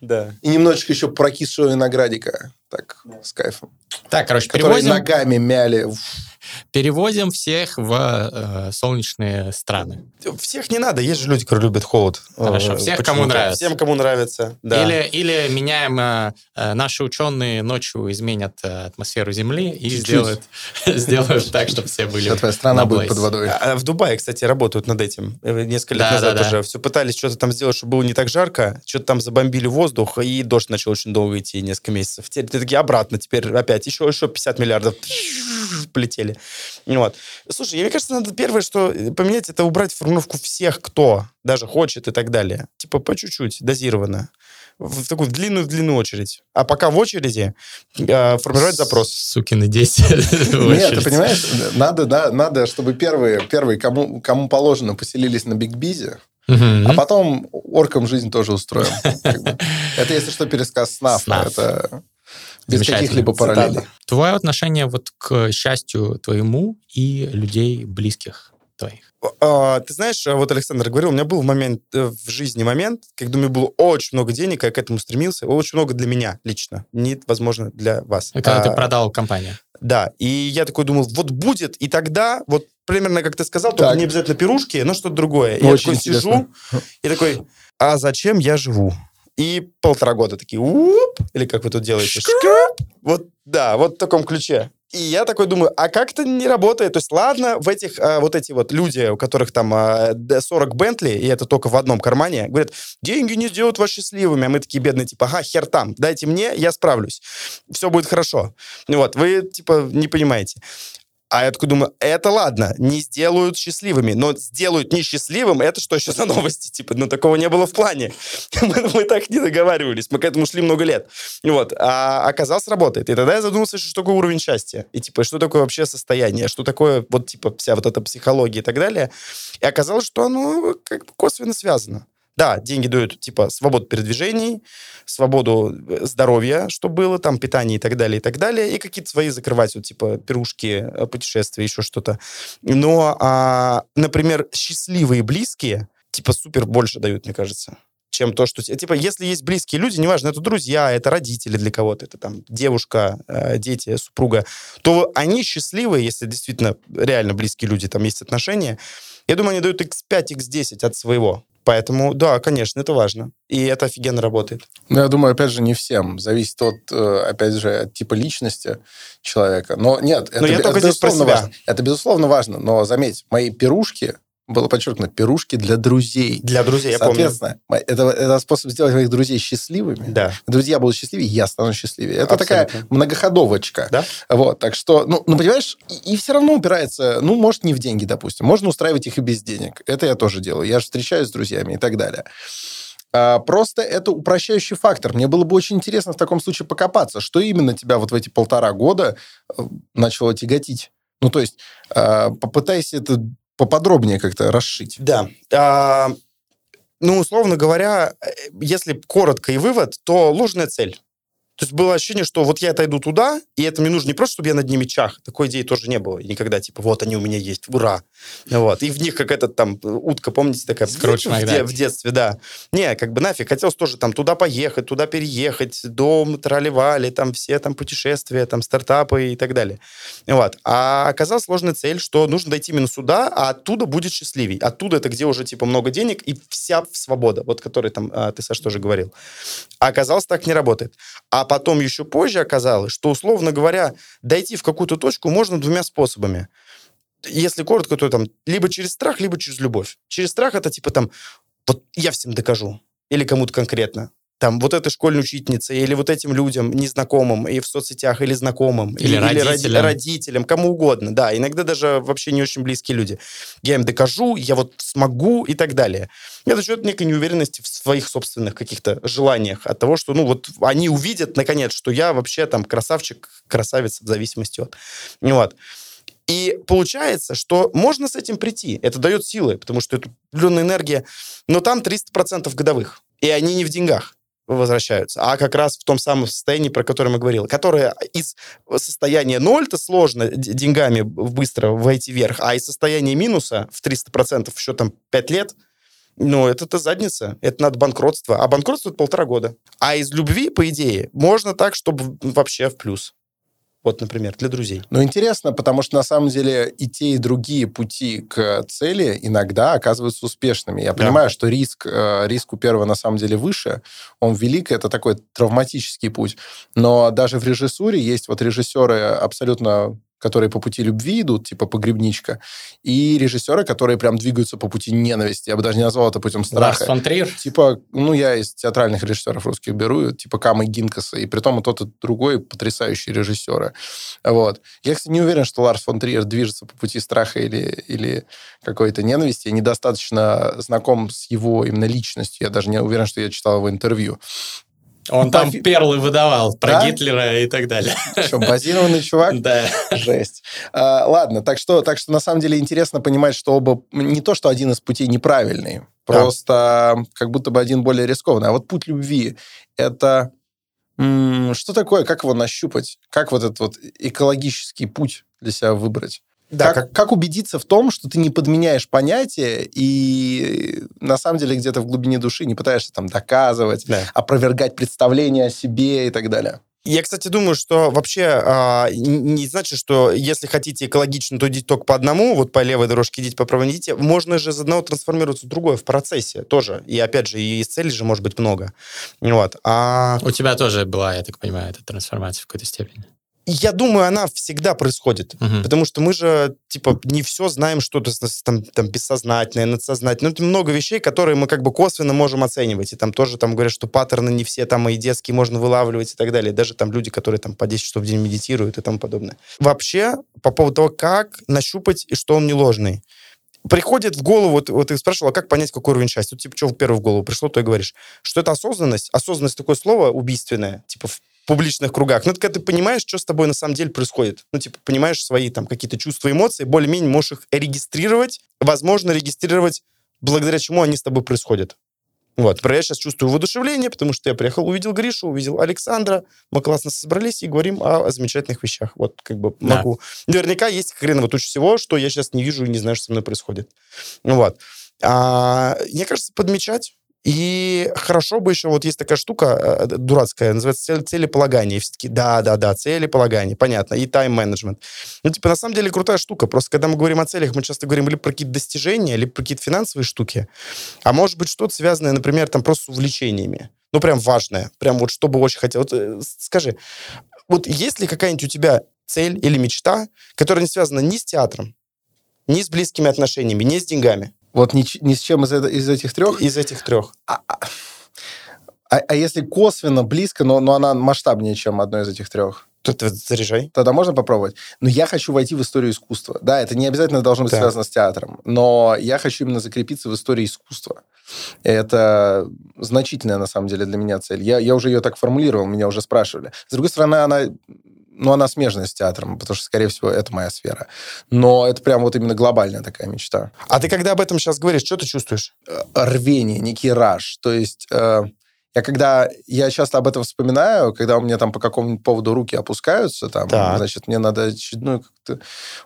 Да. И немножечко еще прокисшего виноградика. Так, с кайфом. Так, короче, Которые перевозим, ногами мяли. Уф. Перевозим всех в э, солнечные страны. Всех не надо, есть же люди, которые любят холод. Хорошо, Э, всех, кому нравится. Всем, кому нравится, да. Или, или меняем, э, э, наши ученые ночью изменят э, атмосферу Земли и Чуть-чуть. сделают, сделают так, чтобы все были Вся твоя страна на будет под водой. А В Дубае, кстати, работают над этим. Несколько лет Да, назад да, да. уже. Все пытались что-то там сделать, чтобы было не так жарко. Что-то там забомбили воздух, и дождь начал очень долго идти, несколько месяцев. Теперь ты такие обратно, теперь опять еще, еще 50 миллиардов полетели. Вот. Слушай, мне кажется, надо первое, что поменять, это убрать формулировку всех, кто даже хочет и так далее. Типа по чуть-чуть, дозированно. В такую длинную-длинную очередь. А пока в очереди э, формировать запрос. Сукины 10. Нет, ты понимаешь, надо, да, надо, чтобы первые, первые кому, кому положено, поселились на Биг Бизе, а потом оркам жизнь тоже устроим. Это, если что, пересказ. СНАФ. Это без каких-либо параллелей. Цитата. Твое отношение вот к счастью твоему и людей близких твоих. А, ты знаешь, вот Александр говорил, у меня был в момент э, в жизни момент, когда у меня было очень много денег, я к этому стремился, очень много для меня лично, не, возможно, для вас. Когда А, ты продал компанию. Да, и я такой думал, вот будет, и тогда, вот примерно как ты сказал, только Так. не обязательно пирушки, но что-то другое. Ну, я очень такой сижу интересно. и такой, а зачем я живу? И полтора года такие, уп, или как вы тут делаете? Шкрып. Вот, да, вот в таком ключе. И я такой думаю, а как это не работает? То есть, ладно, в этих, а, вот эти вот люди, у которых там а, д- 40 Бентли, и это только в одном кармане, говорят, деньги не сделают вас счастливыми. А мы такие бедные, типа, ага, хер там, дайте мне, я справлюсь. Все будет хорошо. Вот, вы, типа, не понимаете. А я такой думаю, это ладно, не сделают счастливыми, но сделают несчастливым, это что еще за новости? Типа, ну, такого не было в плане. Мы, мы так не договаривались, мы к этому шли много лет. Вот. А оказалось, работает. И тогда я задумался, что такое уровень счастья. И, типа, что такое вообще состояние, что такое, вот, типа, вся вот эта психология и так далее. И оказалось, что оно как бы косвенно связано. Да, деньги дают, типа, свободу передвижений, свободу э, здоровья, что было, там, питание и так далее, и так далее, и какие-то свои закрывать, вот, типа, пирушки, э, путешествия, еще что-то. Но, а, например, счастливые близкие, типа, супер больше дают, мне кажется чем то, что... Типа, если есть близкие люди, неважно, это друзья, это родители для кого-то, это там девушка, э, дети, супруга, то они счастливые, если действительно реально близкие люди, там есть отношения. Я думаю, они дают x5, x10 от своего. Поэтому, да, конечно, это важно. И это офигенно работает. Ну, я думаю, опять же, не всем. Зависит от, э, опять же, от типа личности человека. Но нет, это, я бе- только это безусловно важно. Это безусловно важно. Но заметь, мои пирушки, было подчеркнуто, пирушки для друзей. Для друзей, я Соответственно, помню. Это, это способ сделать моих друзей счастливыми. Да. Друзья будут счастливее, я стану счастливее. Это Абсолютно. такая многоходовочка. Да? Вот, так что, ну, ну понимаешь, и, и все равно упирается, ну, может, не в деньги, допустим. Можно устраивать их и без денег. Это я тоже делаю. Я же встречаюсь с друзьями и так далее. А, просто это упрощающий фактор. Мне было бы очень интересно в таком случае покопаться, что именно тебя вот в эти полтора года э, начало тяготить. Ну, то есть, а, попытайся это поподробнее как-то расшить. Да. А, ну, условно говоря, э, если коротко и вывод, то ложная цель. То есть было ощущение, что вот я отойду туда, и это мне нужно не просто, чтобы я над ними чах. Такой идеи тоже не было никогда. Типа, вот они у меня есть, ура. Вот. И в них как этот там утка, помните, такая... Скротч в, де- в детстве, да. Не, как бы нафиг. Хотелось тоже там туда поехать, туда переехать, дом, тролливали, там все там путешествия, там стартапы и так далее. Вот. А оказалась сложная цель, что нужно дойти именно сюда, а оттуда будет счастливей. Оттуда это где уже типа много денег и вся свобода, вот который там а, ты, Саш, тоже говорил. А оказалось, так не работает. А потом еще позже оказалось, что, условно говоря, дойти в какую-то точку можно двумя способами. Если коротко, то там либо через страх, либо через любовь. Через страх это типа там, вот я всем докажу. Или кому-то конкретно там, вот этой школьной учительнице, или вот этим людям, незнакомым, и в соцсетях, или знакомым, или, или родителям. Или родителям, кому угодно, да, иногда даже вообще не очень близкие люди. Я им докажу, я вот смогу и так далее. Это счет некой неуверенности в своих собственных каких-то желаниях от того, что, ну, вот они увидят, наконец, что я вообще там красавчик, красавица, в зависимости от... Вот. И получается, что можно с этим прийти. Это дает силы, потому что это определенная энергия. Но там 300% годовых. И они не в деньгах возвращаются, а как раз в том самом состоянии, про которое мы говорили, которое из состояния ноль это сложно деньгами быстро войти вверх, а из состояния минуса в 300% еще там 5 лет, ну, это, это задница, это надо банкротство. А банкротство это полтора года. А из любви, по идее, можно так, чтобы вообще в плюс. Вот, например, для друзей. Ну, интересно, потому что на самом деле и те, и другие пути к цели иногда оказываются успешными. Я да. понимаю, что риск, э, риск у первого на самом деле выше, он велик, это такой травматический путь. Но даже в режиссуре есть вот режиссеры абсолютно которые по пути любви идут, типа «Погребничка», и режиссеры, которые прям двигаются по пути ненависти. Я бы даже не назвал это путем страха. Ларс фон Триер? Типа, ну, я из театральных режиссеров русских беру, типа Камы Гинкаса, и при том и тот, и другой потрясающие режиссеры. Вот. Я, кстати, не уверен, что Ларс фон Триер движется по пути страха или, или какой-то ненависти. Я недостаточно знаком с его именно личностью. Я даже не уверен, что я читал его интервью. Он там перлы выдавал про да? Гитлера и так далее. Что, базированный чувак? Да. Жесть. А, ладно, так что, так что на самом деле интересно понимать, что оба... Не то, что один из путей неправильный, просто да. как будто бы один более рискованный. А вот путь любви — это... Что такое? Как его нащупать? Как вот этот вот экологический путь для себя выбрать? Да, как, как... как убедиться в том, что ты не подменяешь понятия и на самом деле где-то в глубине души не пытаешься там доказывать, да. опровергать представления о себе и так далее? Я, кстати, думаю, что вообще а, не значит, что если хотите экологично, то идите только по одному, вот по левой дорожке идите, по правой не идите. Можно же из одного трансформироваться в другое в процессе тоже. И опять же, и из целей же может быть много. Вот. А... У тебя тоже была, я так понимаю, эта трансформация в какой-то степени. Я думаю, она всегда происходит, угу. потому что мы же, типа, не все знаем, что-то там, там бессознательное, надсознательное. Ну, много вещей, которые мы как бы косвенно можем оценивать. И там тоже там говорят, что паттерны не все там и детские можно вылавливать и так далее. Даже там люди, которые там по 10 часов в день медитируют и тому подобное. Вообще, по поводу того, как нащупать, и что он не ложный приходит в голову, вот, вот ты спрашивал, а как понять, какой уровень счастья? Вот, типа, что первое в голову пришло, то и говоришь. Что это осознанность? Осознанность такое слово убийственное. Типа, в публичных кругах. Ну, это когда ты понимаешь, что с тобой на самом деле происходит. Ну, типа, понимаешь свои там какие-то чувства, эмоции, более-менее можешь их регистрировать, возможно, регистрировать, благодаря чему они с тобой происходят. Вот, я сейчас чувствую воодушевление, потому что я приехал, увидел Гришу, увидел Александра, мы классно собрались и говорим о, о замечательных вещах. Вот, как бы да. могу. Наверняка есть хреново туча всего, что я сейчас не вижу и не знаю, что со мной происходит. Вот. А, мне кажется, подмечать, и хорошо бы еще, вот есть такая штука э, дурацкая, называется цель, целеполагание. И все таки да-да-да, целеполагание, понятно, и тайм-менеджмент. Ну, типа, на самом деле крутая штука. Просто когда мы говорим о целях, мы часто говорим либо про какие-то достижения, либо про какие-то финансовые штуки. А может быть что-то связанное, например, там просто с увлечениями. Ну, прям важное. Прям вот что бы очень хотел. Вот, э, скажи, вот есть ли какая-нибудь у тебя цель или мечта, которая не связана ни с театром, ни с близкими отношениями, ни с деньгами? Вот ни, ни с чем из, из этих трех? Из этих трех. А, а, а если косвенно близко, но, но она масштабнее, чем одно из этих трех? То ты заряжай. Тогда можно попробовать. Но я хочу войти в историю искусства. Да, это не обязательно должно быть да. связано с театром, но я хочу именно закрепиться в истории искусства. Это значительная, на самом деле, для меня цель. Я, я уже ее так формулировал, меня уже спрашивали. С другой стороны, она ну, она смежная с театром, потому что, скорее всего, это моя сфера. Но это прям вот именно глобальная такая мечта. А ты когда об этом сейчас говоришь, что ты чувствуешь? Э, рвение, некий раж. То есть... Э, я когда, я часто об этом вспоминаю, когда у меня там по какому-нибудь поводу руки опускаются, там, так. значит, мне надо очередную как-то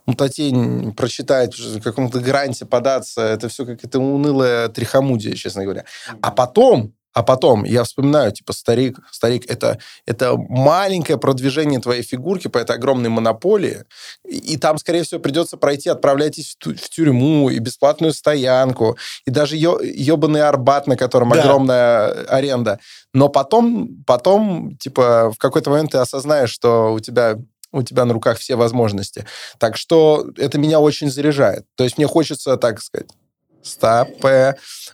мутатень прочитать, в каком-то гранте податься, это все как-то унылое трихомудие, честно говоря. А потом, а потом я вспоминаю, типа, старик, старик, это, это маленькое продвижение твоей фигурки по этой огромной монополии, и там, скорее всего, придется пройти, отправляйтесь в, в тюрьму, и бесплатную стоянку, и даже ё, ебаный Арбат, на котором да. огромная аренда. Но потом, потом, типа, в какой-то момент ты осознаешь, что у тебя у тебя на руках все возможности. Так что это меня очень заряжает. То есть мне хочется, так сказать, Стоп.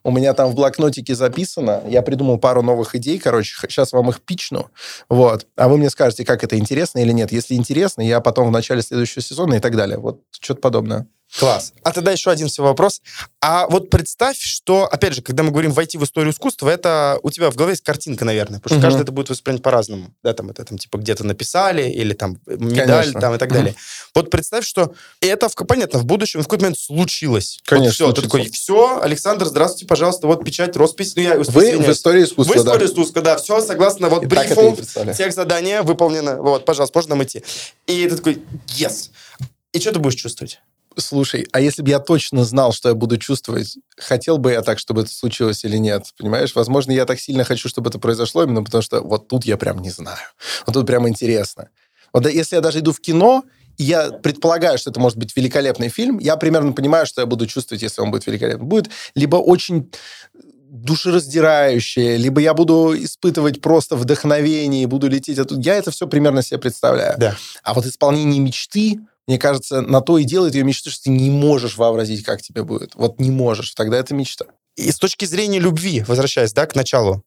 У меня там в блокнотике записано. Я придумал пару новых идей, короче. Сейчас вам их пичну. Вот. А вы мне скажете, как это интересно или нет. Если интересно, я потом в начале следующего сезона и так далее. Вот что-то подобное. Класс. А тогда еще один всего вопрос. А вот представь, что, опять же, когда мы говорим войти в историю искусства, это у тебя в голове есть картинка, наверное, потому что угу. каждый это будет воспринять по-разному. Да, там это там типа где-то написали, или там медаль, Конечно. там и так далее. Угу. Вот представь, что это, в, понятно, в будущем в какой-то момент случилось. Конечно. Вот все, ты такой, все, Александр, здравствуйте, пожалуйста, вот печать, роспись. Ну, я Вы в истории искусства, Вы в истории искусства, да, все, согласно вот брифу, тех задания выполнено. Вот, пожалуйста, можно нам идти. И ты такой, yes. И что ты будешь чувствовать? Слушай, а если бы я точно знал, что я буду чувствовать, хотел бы я так, чтобы это случилось или нет? Понимаешь? Возможно, я так сильно хочу, чтобы это произошло, именно потому что вот тут я прям не знаю. Вот тут прям интересно. Вот если я даже иду в кино, я предполагаю, что это может быть великолепный фильм, я примерно понимаю, что я буду чувствовать, если он будет великолепный. Будет либо очень душераздирающее, либо я буду испытывать просто вдохновение и буду лететь оттуда. Я это все примерно себе представляю. Да. А вот исполнение мечты, мне кажется, на то и делает ее мечту, что ты не можешь вообразить, как тебе будет. Вот не можешь. Тогда это мечта. И с точки зрения любви, возвращаясь, да, к началу,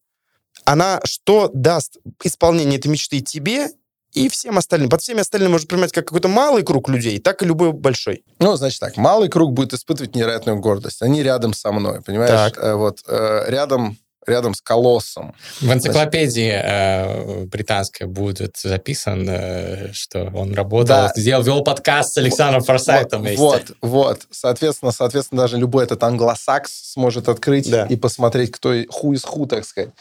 она что даст исполнение этой мечты тебе и всем остальным. Под всеми остальными можно принимать как какой-то малый круг людей, так и любой большой. Ну, значит так, малый круг будет испытывать невероятную гордость. Они рядом со мной, понимаешь? Так. Э, вот э, рядом рядом с колоссом. В энциклопедии э, британской будет записан, э, что он работал, да. сделал, вел подкаст с Александром Форсайтом вот, вместе. Вот, вот. Соответственно, соответственно, даже любой этот англосакс сможет открыть да. и посмотреть, кто ху из ху, так сказать.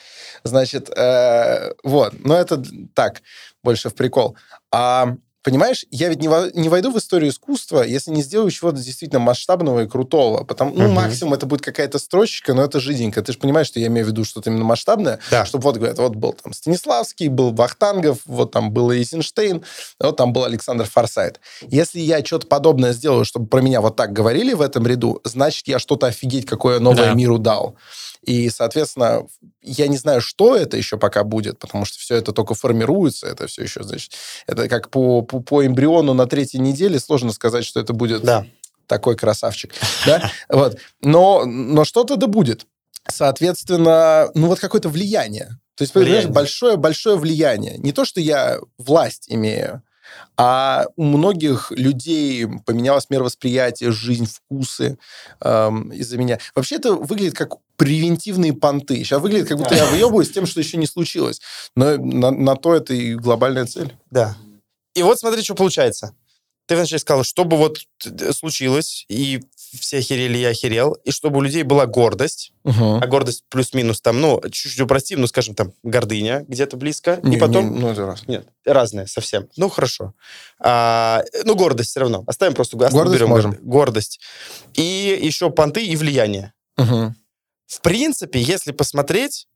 Значит, э, вот. Но это так, больше в прикол. А Понимаешь, я ведь не, во, не войду в историю искусства, если не сделаю чего-то действительно масштабного и крутого. Потому, ну, uh-huh. максимум это будет какая-то строчка, но это жиденько. Ты же понимаешь, что я имею в виду что-то именно масштабное, да. чтобы вот, говорят, вот был там Станиславский, был Вахтангов, вот там был Эйзенштейн, вот там был Александр Форсайт. Если я что-то подобное сделаю, чтобы про меня вот так говорили в этом ряду, значит, я что-то офигеть какое новое да. миру дал. И, соответственно, я не знаю, что это еще пока будет, потому что все это только формируется, это все еще, значит, это как по, по, по эмбриону на третьей неделе, сложно сказать, что это будет да. такой красавчик, да, вот, но, но что-то да будет. Соответственно, ну вот какое-то влияние. То есть, понимаешь, большое-большое влияние. Не то, что я власть имею, а у многих людей поменялось мировосприятие, жизнь, вкусы эм, из-за меня. Вообще это выглядит как превентивные понты. Сейчас выглядит, как будто я выебываюсь тем, что еще не случилось. Но на, на то это и глобальная цель. Да. И вот смотри, что получается. Ты вначале сказал, чтобы вот случилось, и все охерели, я охерел, и чтобы у людей была гордость, угу. а гордость плюс-минус там, ну, чуть-чуть упростим, ну, скажем, там, гордыня где-то близко, не, и потом... Не, ну, это раз. Нет, разное совсем. Ну, хорошо. А, ну, гордость все равно. Оставим просто... Гордость берем можем. Гордость. И еще понты и влияние. Угу. В принципе, если посмотреть,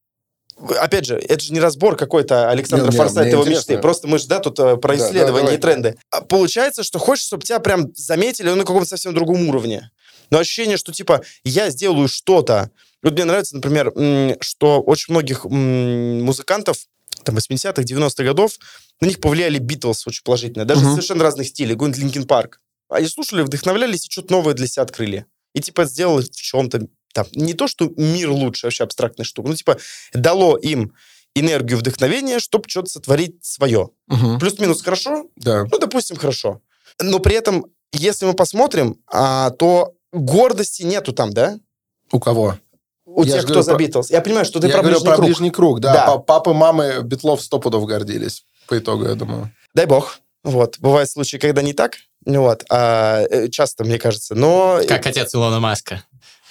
опять же, это же не разбор какой-то Александра не, Форсайта его мечты. Просто мы же, да, тут э, про исследования да, да, и тренды. А получается, что хочешь, чтобы тебя прям заметили ну, на каком-то совсем другом уровне. Но ощущение, что, типа, я сделаю что-то. Вот мне нравится, например, что очень многих музыкантов там 80-х, 90-х годов на них повлияли Битлз очень положительно. Даже угу. совершенно разных стилей. Какой-нибудь Linkin Park. Они слушали, вдохновлялись и что-то новое для себя открыли. и, типа, сделало в чем-то там, не то, что мир лучше, вообще абстрактная штука, ну, типа, дало им энергию вдохновения, чтобы что-то сотворить свое. Мгм. Плюс-минус хорошо? Да. Ну, допустим, хорошо. Но при этом, если мы посмотрим, а, то гордости нету там, да? У кого? У Я тех, кто говорю за Битлз. Я понимаю, что ты Я про говорю ближний про круг. ближний круг, да. Да. Па- Папы, мамы Битлов сто пудов гордились по итогу, я думаю. Дай бог. Вот. Бывают случаи, когда не так. Ну Вот. А, э, часто, мне кажется. Но... Как отец Илона Маска,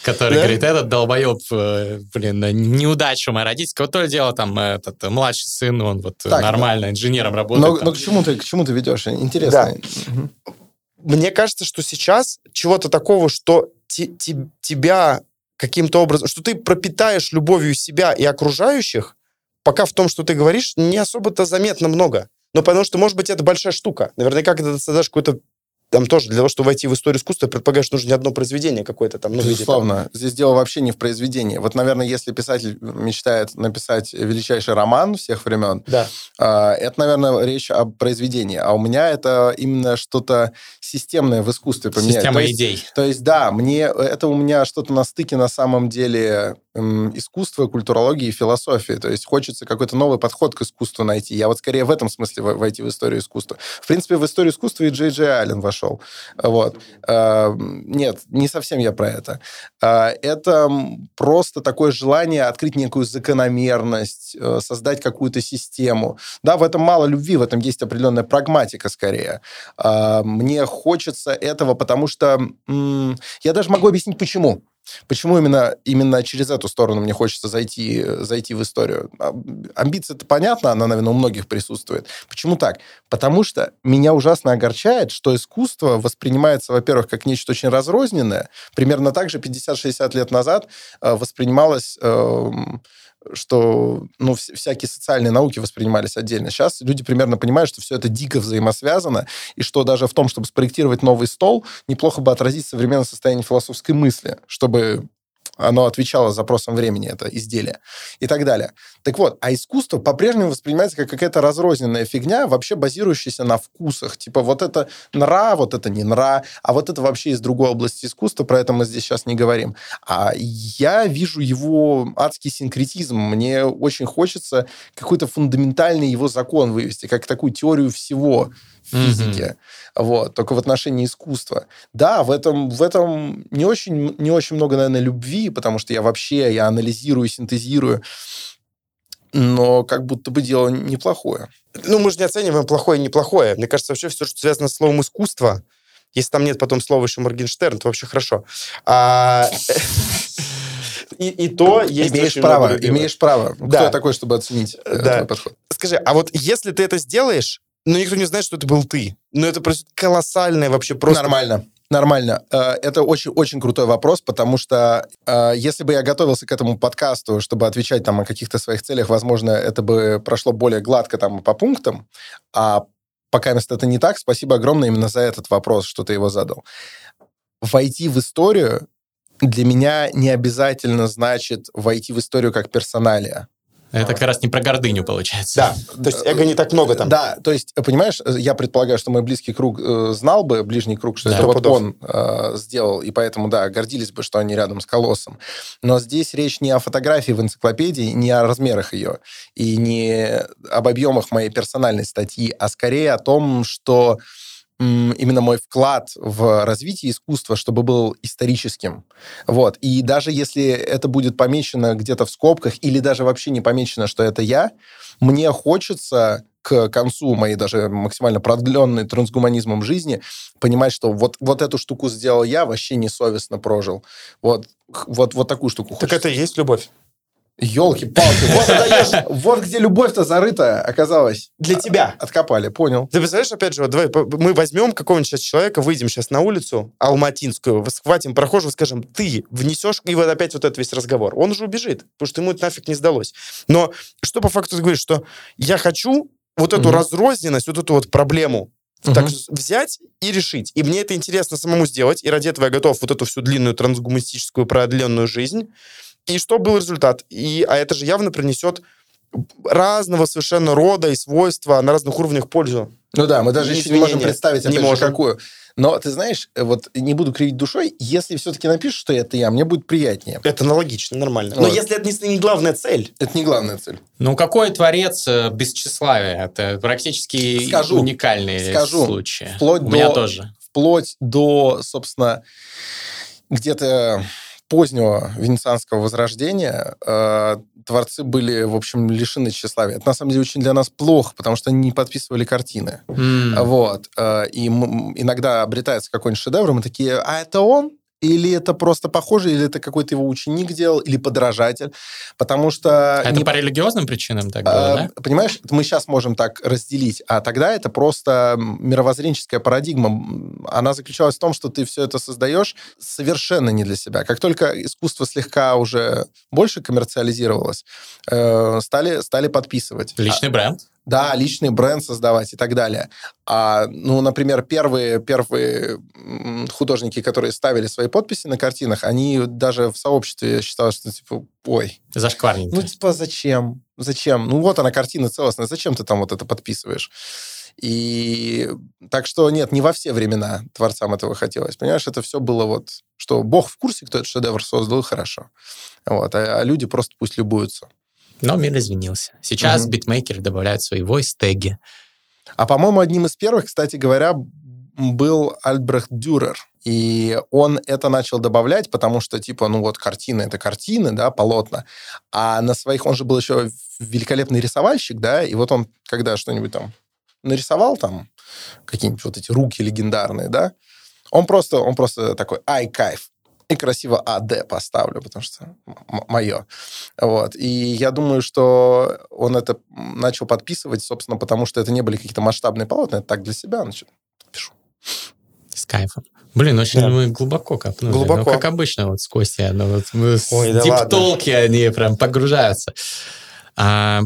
который Да? говорит, этот долбоеб, э, блин, э, неудачу моя родительская. Вот то ли дело, там, этот младший сын, он вот Так, нормально инженером работает. Но, там. но к чему ты, к чему ты ведешь? Интересно. Мгм. Мне кажется, что сейчас чего-то такого, что те- те- тебя каким-то образом... Что ты пропитаешь любовью себя и окружающих, пока в том, что ты говоришь, не особо-то заметно много. Но потому что, может быть, это большая штука. Наверняка, когда ты создаешь какой-то там тоже для того, чтобы войти в историю искусства, предполагаешь, нужно не одно произведение какое-то там. Ну, виде там- Безусловно. Здесь дело вообще не в произведении. Вот, наверное, если писатель мечтает написать величайший роман всех времен, Да. а, это, наверное, речь о произведении. А у меня это именно что-то системное в искусстве поменять. Система То есть- идей. То есть, да, мне это у меня что-то на стыке на самом деле искусства, культурологии и философии. То есть хочется какой-то новый подход к искусству найти. Я вот скорее в этом смысле во- войти в историю искусства. В принципе, в историю искусства и Джей Джей Аллен вошел. Вот. А, Нет, не совсем я про это. А, Это просто такое желание открыть некую закономерность, э, создать какую-то систему. Да, в этом мало любви, в этом есть определенная прагматика скорее. А, Мне хочется этого, потому что я даже могу объяснить, почему. Почему именно, именно через эту сторону мне хочется зайти, э, зайти в историю? А, Амбиция, это понятно, она, наверное, у многих присутствует. Почему так? Потому что меня ужасно огорчает, что искусство воспринимается, во-первых, как нечто очень разрозненное. Примерно так же 50-60 лет назад э, воспринималось... эм, что ну, вс- всякие социальные науки воспринимались отдельно. Сейчас люди примерно понимают, что все это дико взаимосвязано, и что даже в том, чтобы спроектировать новый стол, неплохо бы отразить современное состояние философской мысли, чтобы оно отвечало запросам времени, это изделие, и так далее. Так вот, а искусство по-прежнему воспринимается как какая-то разрозненная фигня, вообще базирующаяся на вкусах. Типа вот это нра, вот это не нра, а вот это вообще из другой области искусства, про это мы здесь сейчас не говорим. А я вижу его адский синкретизм. Мне очень хочется какой-то фундаментальный его закон вывести, как такую теорию всего в физике. Вот, только в отношении искусства. Да, в этом, в этом не, очень, не очень много, наверное, любви, потому что я вообще, я анализирую, синтезирую, но как будто бы дело неплохое. Ну, мы же не оцениваем плохое и неплохое. Мне кажется, вообще все, что связано с словом искусство, если там нет потом слова еще Моргенштерн, то вообще хорошо. А, И, и то есть имеешь право, имеешь право. Да. Кто я такой, чтобы оценить э, Да. твой подход? Скажи, а вот если ты это сделаешь, но никто не знает, что это был ты, ну это просто колоссальное вообще просто... Нормально. Нормально. Э, Это очень-очень крутой вопрос, потому что э, если бы я готовился к этому подкасту, чтобы отвечать там о каких-то своих целях, возможно, это бы прошло более гладко там по пунктам, а пока это не так, спасибо огромное именно за этот вопрос, что ты его задал. Войти в историю для меня не обязательно значит войти в историю как персоналия. Это как раз не про гордыню получается. Да, то есть эго не так много там. Да, то есть, понимаешь, я предполагаю, что мой близкий круг э, знал бы, ближний круг, что Да. это вот он э, сделал, и поэтому, да, гордились бы, что они рядом с колоссом. Но здесь речь не о фотографии в энциклопедии, не о размерах ее, и не об объемах моей персональной статьи, а скорее о том, что м, именно мой вклад в развитие искусства, чтобы был историческим. Вот. И даже если это будет помечено где-то в скобках, или даже вообще не помечено, что это я, мне хочется к концу моей даже максимально продленной трансгуманизмом жизни понимать, что вот, вот эту штуку сделал я, вообще несовестно прожил. Вот, вот, вот такую штуку Так хочется. это и есть любовь. Елки-палки, вот, даешь, вот где любовь-то зарыта оказалась. Для тебя. Откопали, понял. Ты представляешь, опять же, вот давай мы возьмем какого-нибудь сейчас человека, выйдем сейчас на улицу Алматинскую, схватим прохожего, скажем, ты внесешь, и вот опять вот этот весь разговор. Он уже убежит, потому что ему это нафиг не сдалось. Но что по факту ты говоришь, что я хочу вот эту Мгм. разрозненность, вот эту вот проблему так ж- взять и решить. И мне это интересно самому сделать, и ради этого я готов вот эту всю длинную трансгуманистическую продленную жизнь. И что был результат? И, а это же явно принесет разного совершенно рода и свойства на разных уровнях пользу. Ну да, мы даже И еще не можем представить, Не опять же, можем. какую. Но ты знаешь, вот не буду кривить душой, если все-таки напишешь, что это я, мне будет приятнее. Это аналогично, нормально. Но Вот. если это не, не главная цель, Это не главная цель. Ну, какой творец э, без тщеславия? Это практически Скажу. уникальные Скажу. случаи. Вплоть У меня до- тоже. Вплоть до, собственно, где-то позднего венецианского возрождения э, творцы были, в общем, лишены тщеславия. Это, на самом деле, очень для нас плохо, потому что они не подписывали картины. М. Вот. э, И иногда обретается какой-нибудь шедевр, мы такие, а это он? Или это просто похоже, или это какой-то его ученик делал, или подражатель. Потому что... Это не по религиозным причинам так было, а, да? Понимаешь, мы сейчас можем так разделить, а тогда это просто мировоззренческая парадигма. Она заключалась в том, что ты все это создаешь совершенно не для себя. Как только искусство слегка уже больше коммерциализировалось, э, стали, стали подписывать. Личный бренд. Да, личный бренд создавать и так далее. А, ну, например, первые, первые художники, которые ставили свои подписи на картинах, они даже в сообществе считали, что типа, ой, Зашкварненько. ну, типа, зачем? Зачем? Ну, вот она, картина целостная. Зачем ты там вот это подписываешь? И так что нет, не во все времена творцам этого хотелось. Понимаешь, это все было вот, что Бог в курсе, кто этот шедевр создал, и хорошо. Вот, а, а люди просто пусть любуются. Но мир извинился. Сейчас Мгм. битмейкеры добавляют свои voice-теги. А, по-моему, одним из первых, кстати говоря, был Альбрехт Дюрер. И он это начал добавлять, потому что, типа, ну вот картины — это картины, да, полотна. А на своих... Он же был еще великолепный рисовальщик, да, и вот он, когда что-нибудь там нарисовал, там, какие-нибудь вот эти руки легендарные, да, он просто, он просто такой, ай, кайф. И красиво АД поставлю, потому что мое. Вот. И я думаю, что он это начал подписывать, собственно, потому что это не были какие-то масштабные полотна, это так для себя, значит, подпишу. С кайфом. Блин, очень Да. мы глубоко копнули. Глубоко. Ну, как обычно, вот с Костей, ну, вот мы с Ой, да диптолки, они прям погружаются. А,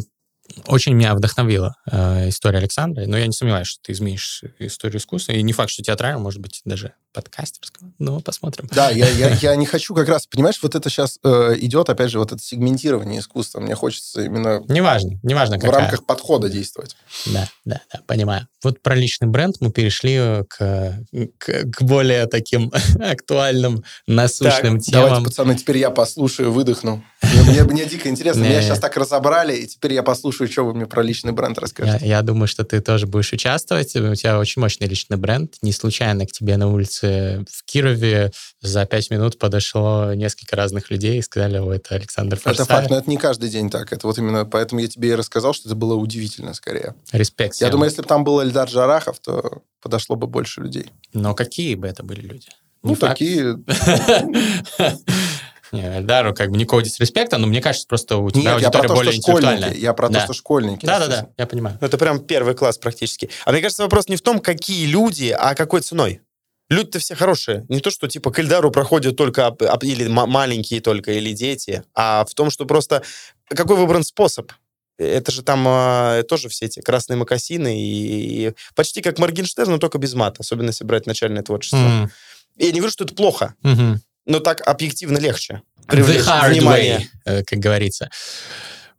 очень меня вдохновила э, история Александра, но я не сомневаюсь, что ты изменишь историю искусства. И не факт, что театрального, может быть, даже подкастерского. Но посмотрим. Да, я, я, я не хочу как раз, понимаешь, вот это сейчас э, идет, опять же, вот это сегментирование искусства. Мне хочется именно Неважно, неважно, в какая. рамках подхода действовать. Да, да, да, понимаю. Вот про личный бренд мы перешли к, к, к более таким актуальным, насущным Давайте, темам. пацаны, теперь я послушаю, выдохну. Мне, мне- мне дико интересно. Меня сейчас так разобрали, и теперь я послушаю, что вы мне про личный бренд Я, расскажете. я думаю, что ты тоже будешь участвовать. У тебя очень мощный личный бренд. Не случайно к тебе на улице в Кирове за пять минут подошло несколько разных людей и сказали, о, это Александр Это Форсайт. факт, но это не каждый день так. Это вот именно поэтому я тебе и рассказал, что это было удивительно скорее. Респект. Я всем. думаю, если бы там был Эльдар Жарахов, то подошло бы больше людей. Но какие бы это были люди? Ну, Не факт. такие... Не, Эльдару как бы никакого дисреспекта, но мне кажется, просто у тебя Нет, я про аудитория то, более что интеллектуальная. Я про то, Да. что школьники. Да-да-да, я понимаю. Ну, это прям первый класс практически. А мне кажется, вопрос не в том, какие люди, а какой ценой. Люди-то все хорошие. Не то, что типа к Эльдару проходят только или ма- маленькие только, или дети, а в том, что просто какой выбран способ. Это же там а, тоже все эти красные макасины и, и почти как Моргенштерн, но только без мата, особенно если брать начальное творчество. М, Я не говорю, что это плохо, мгм. Но так объективно легче. The привлечь hard внимание. way, э, как говорится.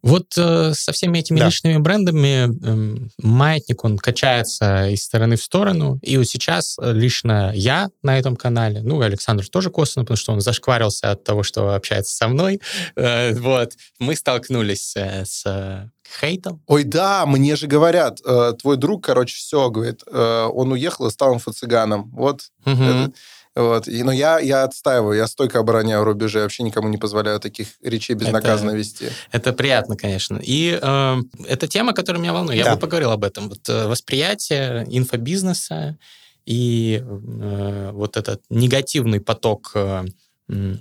Вот э, со всеми этими Да. личными брендами эм, маятник, он качается из стороны в сторону. И вот сейчас э, лично я на этом канале, ну, и Александр тоже косвенно, потому что он зашкварился от того, что общается со мной. Э, вот. Мы столкнулись э, с э, хейтом. Ой, да, мне же говорят, э, твой друг, короче, все, говорит, э, он уехал и стал инфо-цыганом. Вот. Мгм. это- вот. И, но я, я отстаиваю, я стойко обороняю рубежи, я вообще никому не позволяю таких речей безнаказанно вести. Это приятно, конечно. И э, это тема, которая меня волнует. Я Да. бы поговорил об этом. Вот э, восприятие инфобизнеса и э, вот этот негативный поток э,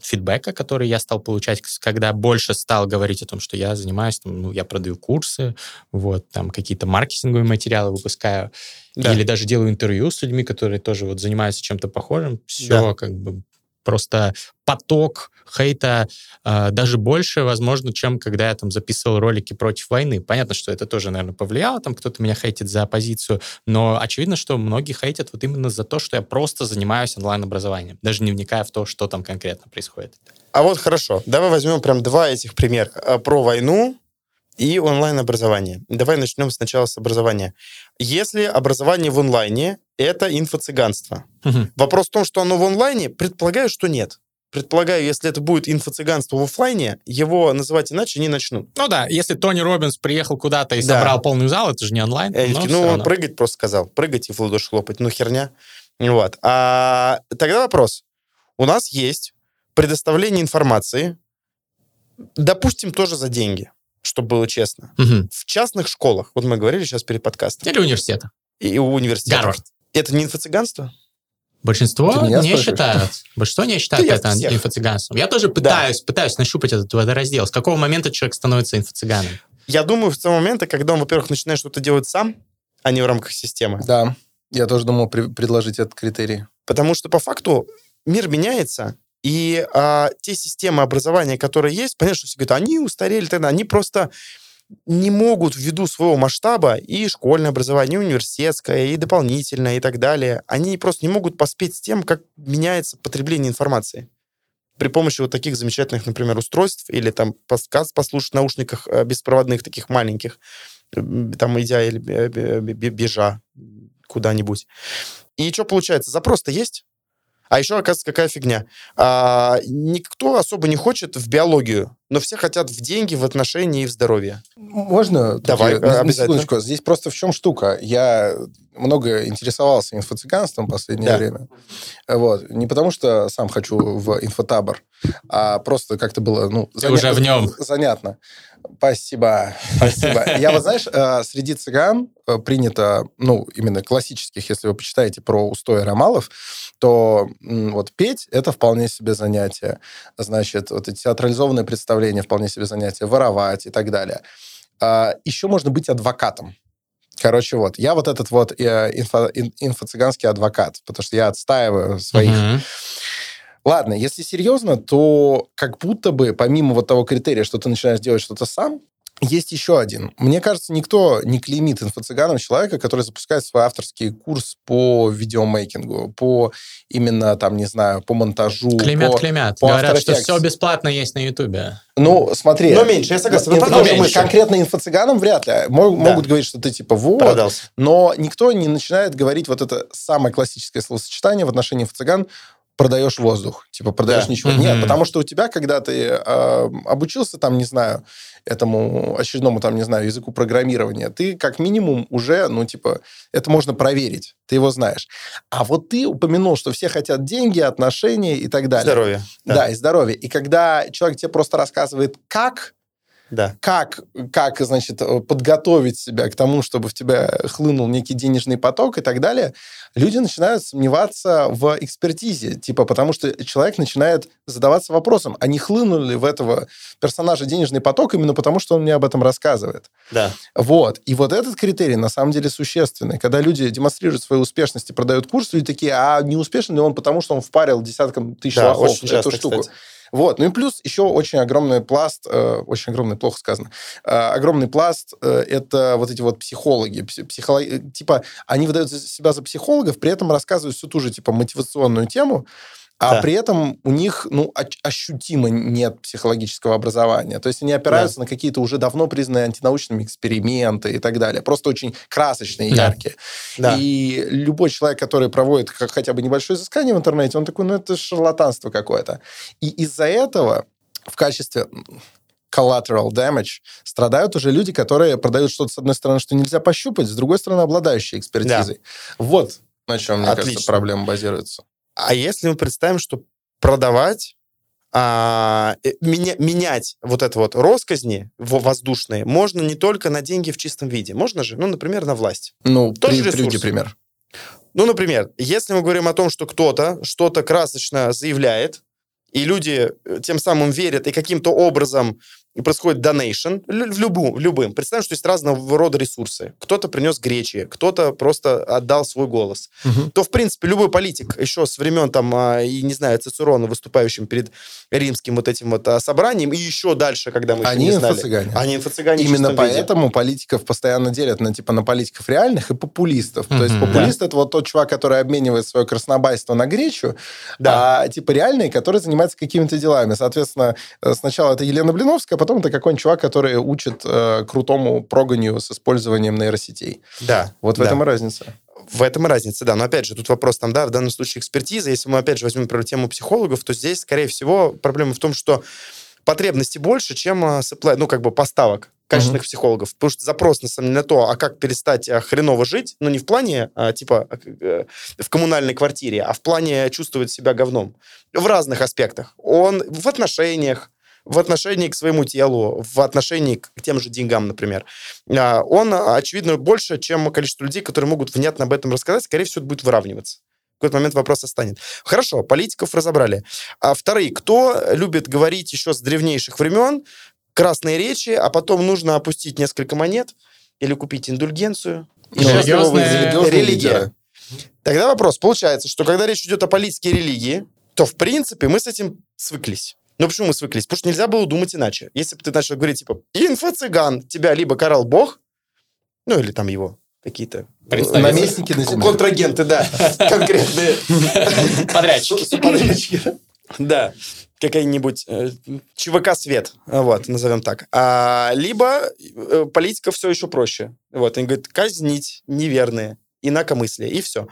фидбэка, который я стал получать, когда больше стал говорить о том, что я занимаюсь, ну, я продаю курсы, вот, там, какие-то маркетинговые материалы выпускаю, Да. или даже делаю интервью с людьми, которые тоже вот занимаются чем-то похожим. Все Да. как бы просто поток хейта э, даже больше, возможно, чем когда я там записывал ролики против войны. Понятно, что это тоже, наверное, повлияло, там кто-то меня хейтит за оппозицию, но очевидно, что многие хейтят вот именно за то, что я просто занимаюсь онлайн-образованием, даже не вникая в то, что там конкретно происходит. А вот хорошо, давай возьмем прям два этих примера. А, Про войну и онлайн-образование. Давай начнем сначала с образования. Если образование в онлайне, это инфо-цыганство. Мгм. Вопрос в том, что оно в онлайне, предполагаю, что нет. Предполагаю, если это будет инфо-цыганство в офлайне, его называть иначе не начнут. Ну да, если Тони Робинс приехал куда-то и Да. собрал полный зал, это же не онлайн. Всё ну, он прыгать просто сказал. Прыгать и в ладоши хлопать. Ну, херня. Вот. А тогда вопрос. У нас есть предоставление информации, допустим, тоже за деньги, чтобы было честно. Мгм. В частных школах, вот мы говорили сейчас перед подкастом, Или университета. и у университетов. Гарвард. Это не инфо-цыганство? Большинство Ты не спрашиваешь? считают. Большинство не считают я это инфо-цыганством. Я тоже пытаюсь, пытаюсь нащупать этот водораздел. С какого момента человек становится инфо-цыганом? Я думаю, в того момента, когда он, во-первых, начинает что-то делать сам, а не в рамках системы. Да, я тоже думал при- предложить этот критерий. Потому что по факту мир меняется, и а, те системы образования, которые есть, понятно, что все говорят, они устарели тогда, они просто не могут ввиду своего масштаба и школьное образование, и университетское, и дополнительное, и так далее, они просто не могут поспеть с тем, как меняется потребление информации. При помощи вот таких замечательных, например, устройств или там подкаст послушать в наушниках э, беспроводных, таких маленьких, э, там идя или бе- бежа куда-нибудь. И что получается? Запрос-то есть, а еще, оказывается, какая фигня. А, никто особо не хочет в биологию, но все хотят в деньги, в отношения и в здоровье. Можно? Давай, я- на- обязательно. секундочку. Здесь просто в чем штука? Я много интересовался инфо-цыганством в последнее Да. время. Вот. Не потому, что сам хочу в инфотабор, а просто как-то было, ну... Ты уже в нем. Занятно. Спасибо. Спасибо. Я вот, знаешь, э, среди цыган э, принято, ну, именно классических, если вы почитаете про устои ромалов, то вот петь — это вполне себе занятие. Значит, вот эти театрализованные представления — вполне себе занятие. Воровать и так далее. А, Еще можно быть адвокатом. Короче, вот, я вот этот вот э, инфо- ин- инфо-цыганский адвокат, потому что я отстаиваю своих Мгм. Ладно, если серьезно, то как будто бы, помимо вот того критерия, что ты начинаешь делать что-то сам, есть еще один. Мне кажется, никто не клеймит инфо-цыганом человека, который запускает свой авторский курс по видеомейкингу, по именно, там, не знаю, по монтажу. Клеймят, по- клеймят. по Говорят, что все бесплатно есть на Ютубе. Ну, смотри. Но меньше, я согласен. Продолжим ну, еще. конкретно инфо-цыганам вряд ли. Мо- Могут говорить, что ты типа вот, Продался. но никто не начинает говорить вот это самое классическое словосочетание в отношении цыган продаешь воздух, типа продаешь Да. ничего. Мгм. Нет, потому что у тебя, когда ты э, обучился там, не знаю, этому очередному там, не знаю, языку программирования, ты как минимум уже, ну, типа, это можно проверить, ты его знаешь. А вот ты упомянул, что все хотят деньги, отношения и так далее. Здоровье. Да. и здоровье. И когда человек тебе просто рассказывает, как Да. как, как, значит, э, подготовить себя к тому, чтобы в тебя хлынул некий денежный поток и так далее, люди начинают сомневаться в экспертизе, типа, потому что человек начинает задаваться вопросом, а не хлынул ли в этого персонажа денежный поток именно потому, что он мне об этом рассказывает. Да. Вот. И вот этот критерий на самом деле существенный. Когда люди демонстрируют свою успешность и продают курс, люди такие, а не успешен ли он потому, что он впарил десяткам тысяч Да, лохов очень часто, эту штуку? кстати. Вот. Ну и плюс еще очень огромный пласт, э, очень огромный, плохо сказано, э, огромный пласт э, это вот эти вот психологи, пси- психоло- э, типа они выдают себя за психологов, при этом рассказывают всю ту же типа мотивационную тему, а Да. при этом у них, ну, ощутимо нет психологического образования. То есть они опираются на какие-то уже давно признанные антинаучными эксперименты и так далее. Просто очень красочные, Да. яркие. Да. И любой человек, который проводит хотя бы небольшое изыскание в интернете, он такой, ну, это шарлатанство какое-то. И из-за этого в качестве collateral damage страдают уже люди, которые продают что-то, с одной стороны, что нельзя пощупать, с другой стороны, обладающие экспертизой. Вот на чем, мне Отлично. кажется, проблема базируется. А если мы представим, что продавать, а, э, меня- менять вот это вот росказни во- воздушные можно не только на деньги в чистом виде. Можно же? Ну, например, на власть. Ну, Тоже при- приведи пример. Ну, например, если мы говорим о том, что кто-то что-то красочно заявляет, и люди э, тем самым верят, и каким-то образом происходит донейшн в, любу, в любым. Представим, что есть разного рода ресурсы. Кто-то принес гречи, кто-то просто отдал свой голос. Мгм. То, в принципе, любой политик еще с времен, там, а, и, не знаю, Цицерона, выступающим перед римским вот этим вот а, собранием, и еще дальше, когда мы Они не знали. инфо-цыгане. Они инфо-цыгане Именно чистом виде. поэтому политиков постоянно делят на типа на политиков реальных и популистов. То есть популист это вот тот чувак, который обменивает свое краснобайство на гречу, Да. а типа реальные, которые занимаются какими-то делами. Соответственно, э, сначала это Елена Блиновская, потом потом это какой-нибудь чувак, который учит э, крутому проганию с использованием нейросетей. Да. Вот в да. этом и разница. В этом и разница, да. Но опять же, тут вопрос там, да, в данном случае экспертиза. Если мы опять же возьмем, например, тему психологов, то здесь, скорее всего, проблема в том, что потребности больше, чем supply, ну, как бы поставок качественных психологов. Потому что запрос, на самом деле, на то, а как перестать а, хреново жить, ну, не в плане, а, типа, э, в коммунальной квартире, а в плане чувствовать себя говном. В разных аспектах. Он в отношениях, в отношении к своему телу, в отношении к тем же деньгам, например. А, Он, очевидно, больше, чем количество людей, которые могут внятно об этом рассказать. Скорее всего, это будет выравниваться. В какой-то момент вопрос станет. Хорошо, политиков разобрали. А вторые, кто любит говорить еще с древнейших времен, красные речи, а потом нужно опустить несколько монет или купить индульгенцию. Ну, Религиозные- религиозные Религия. Тогда вопрос. Получается, что когда речь идет о политике и религии, то, в принципе, мы с этим свыклись. Ну, почему мы свыклись? Потому что нельзя было думать иначе. Если бы ты начал говорить, типа, инфо-цыган, тебя либо карал бог, ну, или там его какие-то... Представители. Наместники на земле. Контрагенты, да. Конкретные. Подрядчики. Да. Какая-нибудь э, ЧВК «Свет», вот, назовем так. А, либо э, политика все еще проще. Вот, они говорят, казнить неверные, инакомыслие, и все.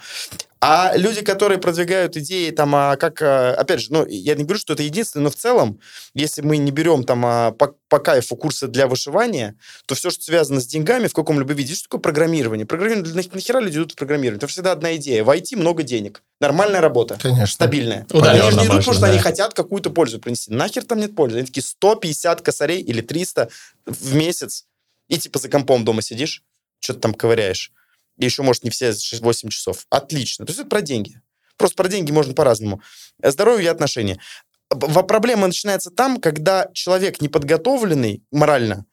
А люди, которые продвигают идеи, там, а как, а, опять же, ну, я не говорю, что это единственное, но в целом, если мы не берем там а, по, по кайфу курсы для вышивания, то все, что связано с деньгами в каком-либо виде, что такое программирование? Программирование, на- нахера люди идут в программирование? Это всегда одна идея. В IT много денег. Нормальная работа Конечно. стабильная. Удаленно они же не идут, потому что да. они хотят какую-то пользу принести. Нахер там нет пользы? Они такие 150 косарей или 300 в месяц. И типа за компом дома сидишь, что-то там ковыряешь. И еще, может, не все 8 часов. Отлично. То есть это про деньги. Просто про деньги можно по-разному. Э, Здоровье и отношения. Проблема начинается там, когда человек неподготовленный морально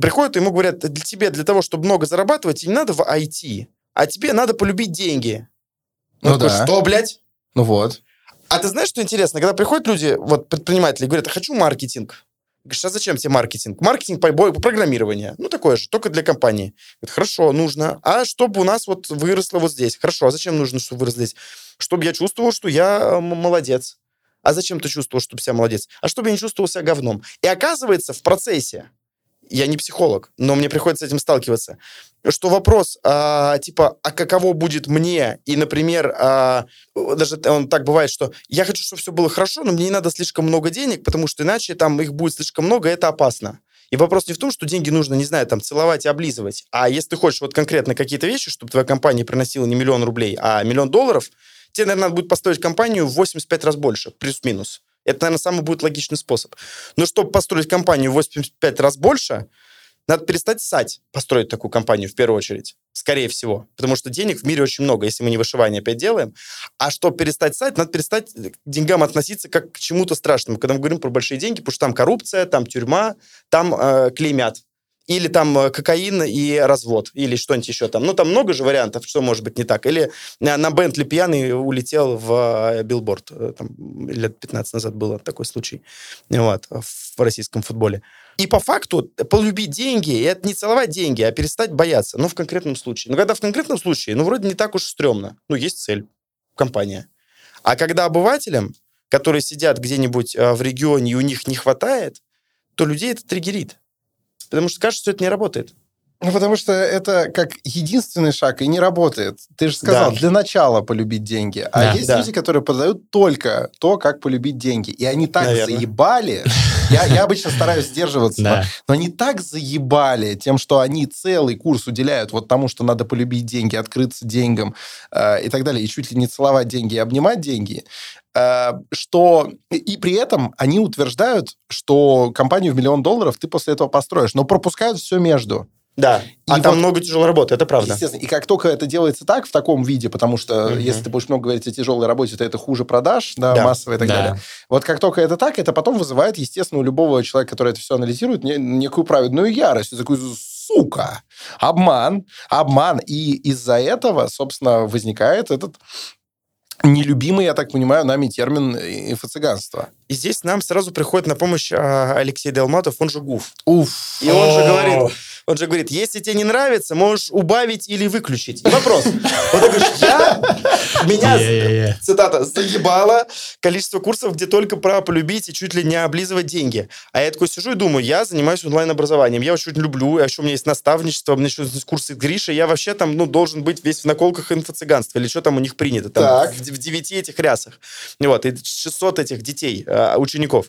приходит, и ему говорят, для тебе, для того, чтобы много зарабатывать, не надо в IT, а тебе надо полюбить деньги. Ну такой, да. что, блядь? Ну вот. А ты знаешь, что интересно? Когда приходят люди, вот предприниматели, говорят, я хочу маркетинг. Говоришь, а зачем тебе маркетинг? Маркетинг по, программированию. Ну, такое же, только для компании. Говорит, хорошо, нужно. А чтобы у нас вот выросло вот здесь. Хорошо, а зачем нужно, чтобы выросло здесь? Чтобы я чувствовал, что я э, молодец. А зачем ты чувствовал, чтобы себя молодец? А чтобы я не чувствовал себя говном. И оказывается, в процессе, я не психолог, но мне приходится с этим сталкиваться, что вопрос, а, типа, а каково будет мне? И, например, а, даже он так бывает, что я хочу, чтобы все было хорошо, но мне не надо слишком много денег, потому что иначе там их будет слишком много, это опасно. И вопрос не в том, что деньги нужно, не знаю, там, целовать и облизывать. А если ты хочешь вот конкретно какие-то вещи, чтобы твоя компания приносила не миллион рублей, а миллион долларов, тебе, наверное, надо будет построить компанию в 85 раз больше, плюс-минус. Это, наверное, самый будет логичный способ. Но чтобы построить компанию в 85 раз больше, надо перестать ссать, построить такую компанию в первую очередь. Скорее всего. Потому что денег в мире очень много, если мы не вышивание опять делаем. А чтобы перестать ссать, надо перестать к деньгам относиться как к чему-то страшному. Когда мы говорим про большие деньги, потому что там коррупция, там тюрьма, там э, клеймят. Или там э, кокаин и развод, или что-нибудь еще там. Ну, там много же вариантов, что может быть не так. Или на, на Бентли пьяный улетел в э, билборд. Э, Там, лет 15 назад был такой случай вот, в российском футболе. И по факту полюбить деньги, это не целовать деньги, а перестать бояться. Ну, в конкретном случае. Но когда в конкретном случае, ну, вроде не так уж стрёмно. Ну, есть цель, компания. А когда обывателям, которые сидят где-нибудь э, в регионе, и у них не хватает, то людей это триггерит. Потому что кажется, что это не работает. Ну, потому что это как единственный шаг и не работает. Ты же сказал, Да. для начала полюбить деньги. А Да. есть Да. люди, которые продают только то, как полюбить деньги. И они так Наверно. заебали. Я, я обычно стараюсь сдерживаться. Да. Но они так заебали тем, что они целый курс уделяют вот тому, что надо полюбить деньги, открыться деньгам э, и так далее, и чуть ли не целовать деньги, и обнимать деньги, э, что... И при этом они утверждают, что компанию в миллион долларов ты после этого построишь, но пропускают все между. Да. И а там вот- много тяжелой работы, это правда. Естественно. И как только это делается так, в таком виде, потому что Мгм. если ты будешь много говорить о тяжелой работе, то это хуже продаж, да, Да. массово и так Да. далее. Вот как только это так, это потом вызывает, естественно, у любого человека, который это все анализирует, не- некую праведную ярость. И такой, сука, обман, обман. И из-за этого, собственно, возникает этот нелюбимый, я так понимаю, нами термин инфо-цыганство. И здесь нам сразу приходит на помощь а, Алексей Долматов, он же ГУФ. Уф. И он же говорит, Он же говорит, если тебе не нравится, можешь убавить или выключить. И вопрос. Вот ты говоришь, я, меня, цитата, заебало количество курсов, где только про полюбить и чуть ли не облизывать деньги. А я такой сижу и думаю, я занимаюсь онлайн-образованием, я очень люблю, а еще у меня есть наставничество, у меня еще есть курсы Гриши, я вообще там, ну, должен быть весь в наколках инфо-цыганства, или что там у них принято, там, так. в, в девяти этих рясах. Вот, и 600 этих детей, э, учеников.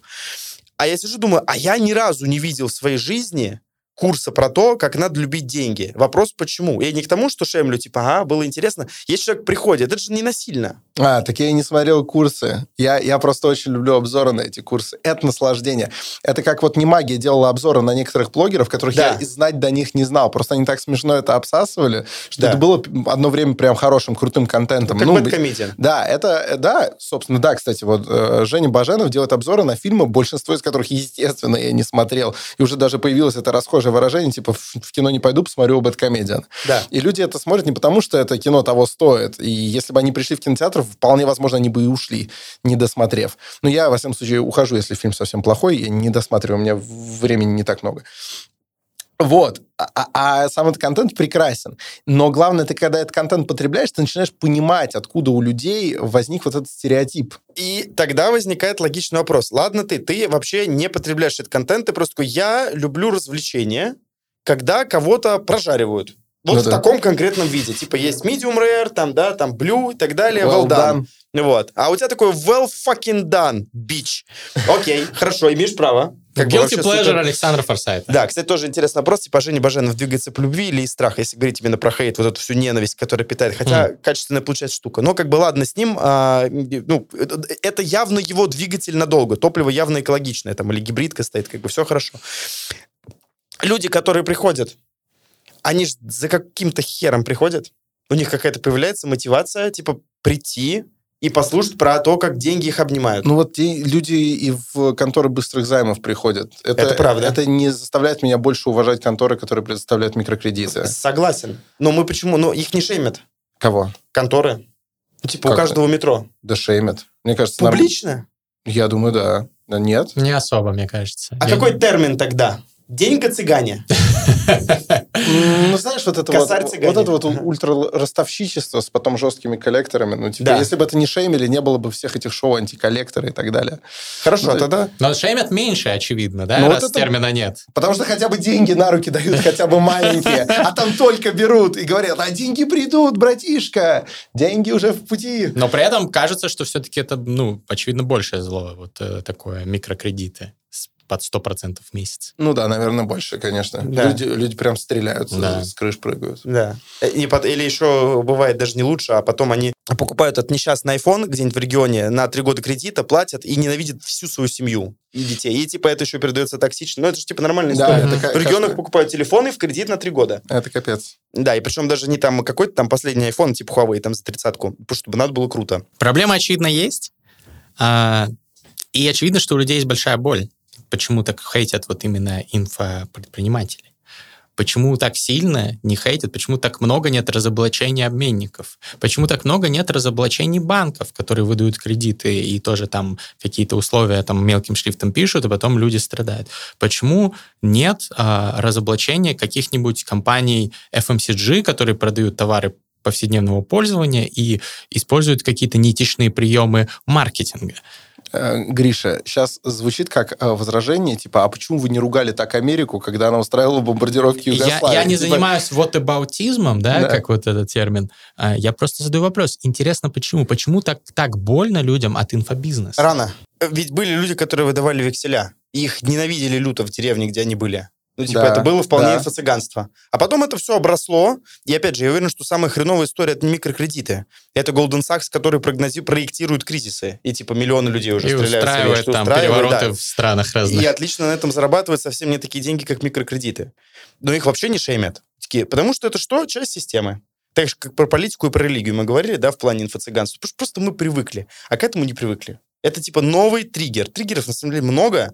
А я сижу, думаю, а я ни разу не видел в своей жизни курса про то, как надо любить деньги. Вопрос, почему? Я не к тому, что шемлю, типа, ага, было интересно. Если человек приходит, это же не насильно. А, так я и не смотрел курсы. Я, я просто очень люблю обзоры на эти курсы. Это наслаждение. Это как вот не магия делала обзоры на некоторых блогеров, которых да. я знать до них не знал. Просто они так смешно это обсасывали, что да. это было одно время прям хорошим, крутым контентом. Как ну. Да, это, да, собственно, да, кстати, вот э, Женя Баженов делает обзоры на фильмы, большинство из которых, естественно, я не смотрел. И уже даже появилось это расхожее выражение, типа, в кино не пойду, посмотрю Бэткомедиан. Да. И люди это смотрят не потому, что это кино того стоит. И если бы они пришли в кинотеатр, вполне возможно, они бы и ушли, не досмотрев. Но я, во всяком случае, ухожу, если фильм совсем плохой, я не досматриваю, у меня времени не так много. Вот. А, а, а сам этот контент прекрасен. Но главное, ты когда этот контент потребляешь, ты начинаешь понимать, откуда у людей возник вот этот стереотип. И тогда возникает логичный вопрос. Ладно ты, ты вообще не потребляешь этот контент, ты просто такой, я люблю развлечения, когда кого-то прожаривают. Вот ну, в да. таком конкретном виде. Типа есть medium rare, там, да, там blue и так далее, well, well done. done. Вот. А у тебя такой well fucking done, bitch. Окей, хорошо, имеешь право. Как Guilty pleasure супер... Александра Форсайта. Да, кстати, тоже интересный вопрос. Типа, Женя Баженов двигается по любви или из страха, если говорить именно про хейт, вот эту всю ненависть, которая питает. Хотя mm. качественная получается штука. Но как бы ладно с ним, а, ну, это явно его двигатель надолго. Топливо явно экологичное, там, или гибридка стоит, как бы все хорошо. Люди, которые приходят они же за каким-то хером приходят. У них какая-то появляется мотивация, типа, прийти и послушать про то, как деньги их обнимают. Ну вот люди и в конторы быстрых займов приходят. Это, это правда. Это не заставляет меня больше уважать конторы, которые предоставляют микрокредиты. Согласен. Но мы почему? Ну, их не шеймят. Кого? Конторы. Ну, типа как у каждого метро. Да шеймят. Мне кажется, Публично? Норм... Я думаю, да. Нет? Не особо, мне кажется. А Я какой не... термин тогда? Денька цыгане. Ну, знаешь, вот это вот, вот это вот ультра-ростовщичество с потом жесткими коллекторами. Ну, типа, если бы это не шеймили, не было бы всех этих шоу антиколлекторы и так далее. Хорошо, ну, тогда... Но шеймят меньше, очевидно, да, ну, раз термина нет. Потому что хотя бы деньги на руки дают, хотя бы маленькие, а там только берут и говорят, а деньги придут, братишка, деньги уже в пути. Но при этом кажется, что все-таки это, ну, очевидно, большее зло, вот э, такое, микрокредиты под 100% в месяц. Ну да, наверное, больше, конечно. Да. Люди, люди прям стреляют, да. с крыш прыгают. Да. И, или еще бывает даже не лучше, а потом они покупают этот несчастный iPhone где-нибудь в регионе на три года кредита, платят и ненавидят всю свою семью и детей. И типа это еще передается токсично. Ну это же типа нормальная история. Да, это в регионах покупают телефоны в кредит на три года. Это капец. Да, и причем даже не там какой-то там последний iPhone типа Huawei там за тридцатку, чтобы надо было круто. Проблема, очевидно, есть. А, и очевидно, что у людей есть большая боль почему так хейтят вот именно инфопредприниматели? Почему так сильно не хейтят? Почему так много нет разоблачений обменников? Почему так много нет разоблачений банков, которые выдают кредиты и тоже там какие-то условия там мелким шрифтом пишут, а потом люди страдают? Почему нет а, разоблачения каких-нибудь компаний FMCG, которые продают товары повседневного пользования и используют какие-то неэтичные приемы маркетинга? Э, Гриша, сейчас звучит как э, возражение, типа, а почему вы не ругали так Америку, когда она устраивала бомбардировки Югославии? Я, я не типа... занимаюсь вот абаутизмом, да, да, как вот этот термин. А, я просто задаю вопрос. Интересно, почему? Почему так, так больно людям от инфобизнеса? Рано. Ведь были люди, которые выдавали векселя. Их ненавидели люто в деревне, где они были. Ну, типа, да, это было вполне да. инфо-цыганство. А потом это все обросло. И опять же, я уверен, что самая хреновая история это не микрокредиты. Это Goldman Sachs, который прогнози... проектирует кризисы. И типа миллионы людей уже и стреляют. Устраивает там перевороты да. в странах разных. И отлично на этом зарабатывают совсем не такие деньги, как микрокредиты. Но их вообще не шеймят. Такие, потому что это что? Часть системы. Так же, как про политику и про религию мы говорили, да, в плане инфо-цыганства. Просто мы привыкли, а к этому не привыкли. Это типа новый триггер. Триггеров, на самом деле, много,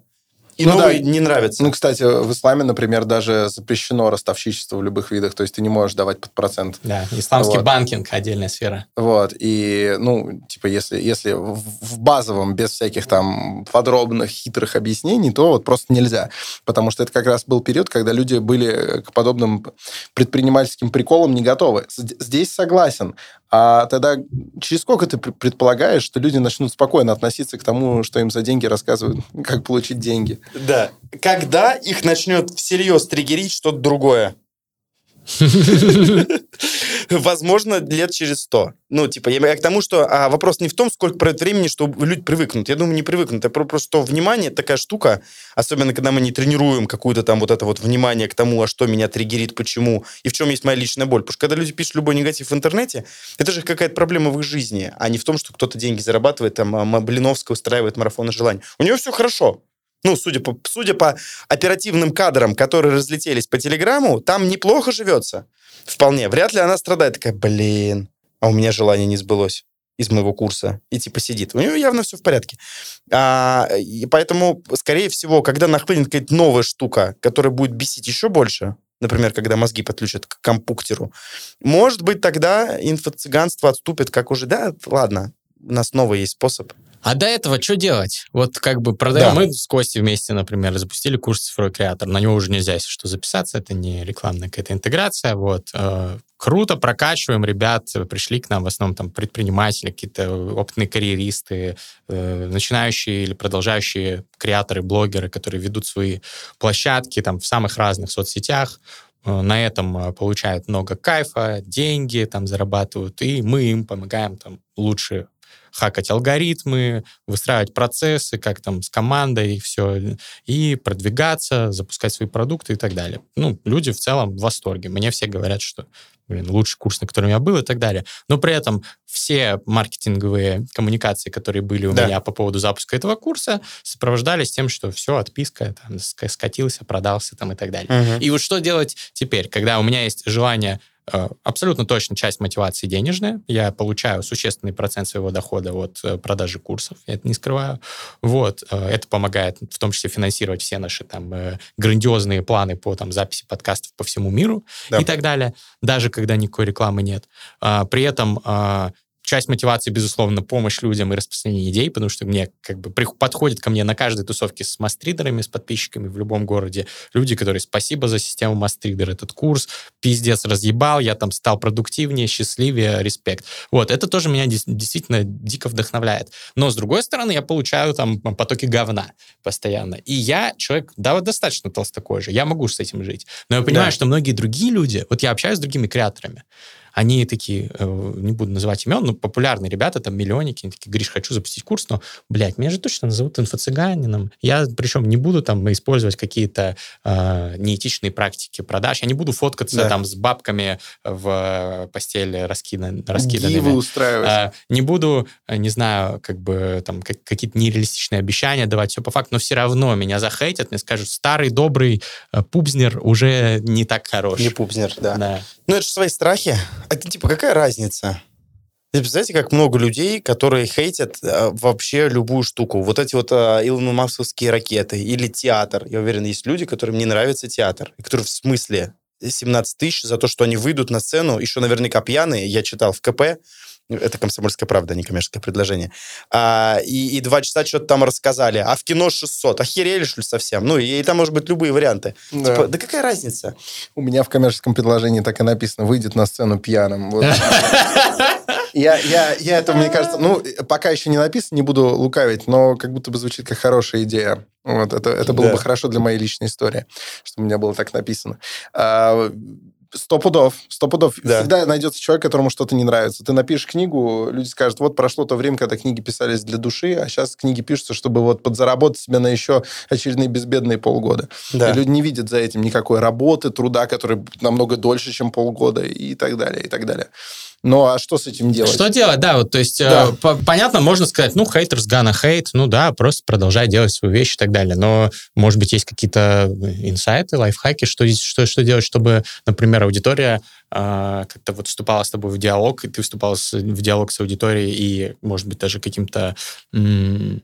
И ну, новые да. не нравятся. Ну, кстати, в исламе, например, даже запрещено ростовщичество в любых видах, то есть ты не можешь давать под процент. Да, исламский вот. банкинг отдельная сфера. Вот, и, ну, типа, если, если в базовом, без всяких там подробных, хитрых объяснений, то вот просто нельзя. Потому что это как раз был период, когда люди были к подобным предпринимательским приколам не готовы. Здесь согласен. А тогда через сколько ты предполагаешь, что люди начнут спокойно относиться к тому, что им за деньги рассказывают, как получить деньги? Да. Когда их начнет всерьез триггерить что-то другое? Возможно, лет через сто. Ну, типа, я, к тому, что а, вопрос не в том, сколько пройдет времени, что люди привыкнут. Я думаю, не привыкнут. Это просто что внимание такая штука, особенно когда мы не тренируем какую-то там вот это вот внимание к тому, а что меня триггерит, почему, и в чем есть моя личная боль. Потому что когда люди пишут любой негатив в интернете, это же какая-то проблема в их жизни, а не в том, что кто-то деньги зарабатывает, там, а Блиновская устраивает марафоны желаний. У нее все хорошо. Ну, судя по, судя по оперативным кадрам, которые разлетелись по телеграмму, там неплохо живется. Вполне. Вряд ли она страдает. Такая, блин, а у меня желание не сбылось из моего курса. И типа сидит. У нее явно все в порядке. А, и поэтому, скорее всего, когда нахлынет какая-то новая штука, которая будет бесить еще больше, например, когда мозги подключат к компуктеру, может быть, тогда инфо-цыганство отступит, как уже, да, ладно, у нас новый есть способ. А до этого что делать? Вот как бы продаем. Да. Мы с Костей вместе, например, запустили курс «Цифровой креатор». На него уже нельзя, если что, записаться. Это не рекламная какая-то интеграция. Вот. Э, круто, прокачиваем ребят. Пришли к нам в основном там предприниматели, какие-то опытные карьеристы, э, начинающие или продолжающие креаторы, блогеры, которые ведут свои площадки там в самых разных соцсетях э, на этом получают много кайфа, деньги там зарабатывают, и мы им помогаем там лучше хакать алгоритмы, выстраивать процессы, как там с командой и все, и продвигаться, запускать свои продукты и так далее. Ну, люди в целом в восторге. Мне все говорят, что блин, лучший курс, на котором я был и так далее. Но при этом все маркетинговые коммуникации, которые были у да. меня по поводу запуска этого курса, сопровождались тем, что все, отписка, там, скатился, продался там и так далее. Угу. И вот что делать теперь, когда у меня есть желание абсолютно точно часть мотивации денежная. Я получаю существенный процент своего дохода от э, продажи курсов, я это не скрываю. Вот. Э, это помогает в том числе финансировать все наши там грандиозные планы по там, записи подкастов по всему миру да. и так далее, даже когда никакой рекламы нет. А, при этом а, часть мотивации, безусловно, помощь людям и распространение идей, потому что мне как бы подходят ко мне на каждой тусовке с мастридерами, с подписчиками в любом городе люди, которые спасибо за систему мастридер, этот курс, пиздец, разъебал, я там стал продуктивнее, счастливее, респект. Вот, это тоже меня действительно дико вдохновляет. Но, с другой стороны, я получаю там потоки говна постоянно. И я человек, да, вот достаточно толстокожий, же, я могу с этим жить. Но я понимаю, да. что многие другие люди, вот я общаюсь с другими креаторами, они такие, э, не буду называть имен, но популярные ребята, там, миллионники, они такие, Гриш, хочу запустить курс, но, блядь, меня же точно назовут инфо-цыганином. Я, причем, не буду там использовать какие-то э, неэтичные практики продаж, я не буду фоткаться да. там с бабками в постели раскидан, раскиданными. Гивы устраивать. Э, не буду, не знаю, как бы там как, какие-то нереалистичные обещания давать, все по факту, но все равно меня захейтят, мне скажут, старый добрый э, пубзнер уже не так хорош. Не пубзнер, да. да. Ну, это же свои страхи. Это типа какая разница? Представляете, как много людей, которые хейтят э, вообще любую штуку. Вот эти вот э, Илон Масковские ракеты или театр. Я уверен, есть люди, которым не нравится театр. И которые в смысле 17 тысяч за то, что они выйдут на сцену, еще наверняка пьяные. Я читал в КП, это комсомольская правда, а не коммерческое предложение. А, и, и два часа что-то там рассказали. А в кино 600. Охерели, что ли, совсем? Ну, и, и там, может быть, любые варианты. Да. Типа, да какая разница? У меня в коммерческом предложении так и написано. Выйдет на сцену пьяным. Я, я, я это, мне кажется, ну, пока еще не написано, не буду лукавить, но как будто бы звучит как хорошая идея. Вот, это, это было да. бы хорошо для моей личной истории, что у меня было так написано. А, Сто пудов, сто пудов. Да. Всегда найдется человек, которому что-то не нравится. Ты напишешь книгу, люди скажут, вот прошло то время, когда книги писались для души, а сейчас книги пишутся, чтобы вот подзаработать себе на еще очередные безбедные полгода. Да. И люди не видят за этим никакой работы, труда, который намного дольше, чем полгода и так далее, и так далее. Ну, а что с этим делать? Что делать, да, вот, то есть, да. Э, понятно, можно сказать, ну, haters gonna hate, ну, да, просто продолжай делать свою вещь и так далее, но, может быть, есть какие-то инсайты, лайфхаки, что, что, что делать, чтобы, например, аудитория э, как-то вот вступала с тобой в диалог, и ты вступал в диалог с аудиторией и, может быть, даже каким-то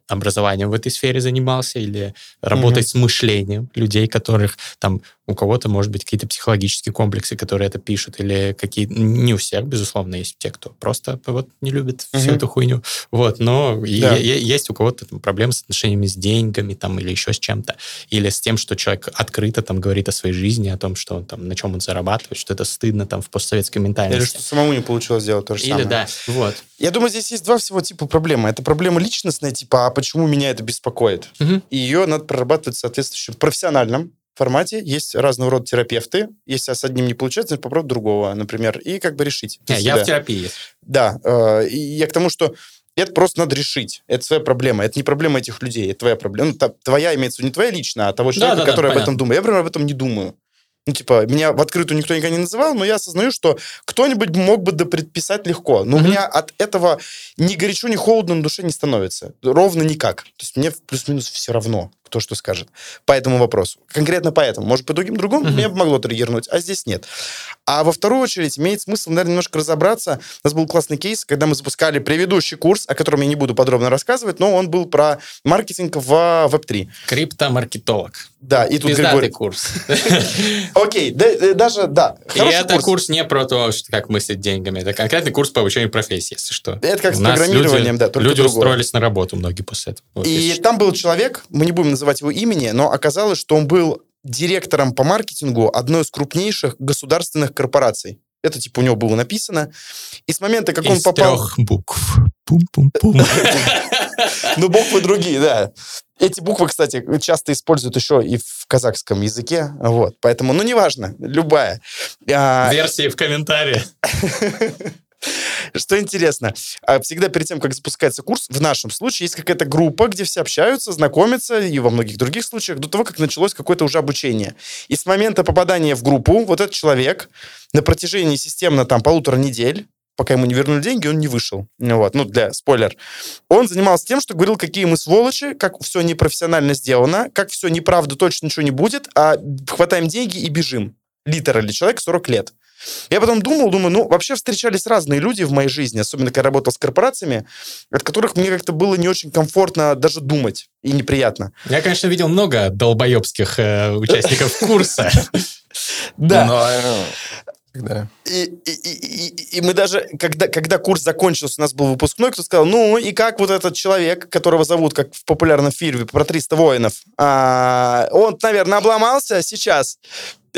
образованием в этой сфере занимался, или работать mm-hmm. с мышлением людей, которых там у кого-то, может быть, какие-то психологические комплексы, которые это пишут, или какие не у всех, безусловно, есть те, кто просто вот не любит mm-hmm. всю эту хуйню. Вот, но да. есть у кого-то там, проблемы с отношениями с деньгами там, или еще с чем-то, или с тем, что человек открыто там говорит о своей жизни, о том, что он там, на чем он зарабатывает, что это стыдно там в постсоветской ментальности. Или что самому не получилось сделать то же или, самое. да, вот. Я думаю, здесь есть два всего типа проблемы. Это проблема личностная, типа, а почему меня это беспокоит? Угу. И ее надо прорабатывать соответствующим профессиональном формате. Есть разного рода терапевты. Если с одним не получается, попробуй другого, например, и как бы решить. Не, я в терапии. Да. Э, я к тому, что это просто надо решить. Это своя проблема. Это не проблема этих людей, это твоя проблема. Ну, твоя имеется в виду не твоя личная, а того человека, да, да, который да, об этом думает. Я, например, об этом не думаю. Ну, типа, меня в открытую никто никогда не называл, но я осознаю, что кто-нибудь мог бы допредписать легко. Но mm-hmm. у меня от этого ни горячо, ни холодно на душе не становится. Ровно никак. То есть мне плюс-минус все равно кто что скажет по этому вопросу. Конкретно поэтому. Может, по другим другому mm-hmm. меня могло триггернуть, а здесь нет. А во вторую очередь имеет смысл, наверное, немножко разобраться. У нас был классный кейс, когда мы запускали предыдущий курс, о котором я не буду подробно рассказывать, но он был про маркетинг в Web3. Криптомаркетолог. Да, и тут Пиздатый Григорий... курс. Окей, даже, да. И это курс не про то, как мыслить деньгами. Это конкретный курс по обучению профессии, если что. Это как с программированием, да, Люди устроились на работу многие после этого. И там был человек, мы не будем называть его имени, но оказалось, что он был директором по маркетингу одной из крупнейших государственных корпораций. Это, типа, у него было написано. И с момента, как из он попал... трех букв. Пум-пум-пум. Ну, буквы другие, да. Эти буквы, кстати, часто используют еще и в казахском языке. Вот. Поэтому, ну, неважно, любая. А, Версии в комментариях. Что интересно, а всегда перед тем, как запускается курс, в нашем случае есть какая-то группа, где все общаются, знакомятся, и во многих других случаях, до того, как началось какое-то уже обучение. И с момента попадания в группу вот этот человек на протяжении системно там полутора недель пока ему не вернули деньги, он не вышел. Вот, ну, для спойлер. Он занимался тем, что говорил, какие мы сволочи, как все непрофессионально сделано, как все неправда, точно ничего не будет, а хватаем деньги и бежим. Литерали человек 40 лет. Я потом думал, думаю, ну, вообще встречались разные люди в моей жизни, особенно когда я работал с корпорациями, от которых мне как-то было не очень комфортно даже думать и неприятно. Я, конечно, видел много долбоебских э, участников курса. Да. Да. И, и, и, и мы даже, когда, когда курс закончился, у нас был выпускной, кто сказал, ну, и как вот этот человек, которого зовут, как в популярном фильме, про 300 воинов, а, он, наверное, обломался сейчас.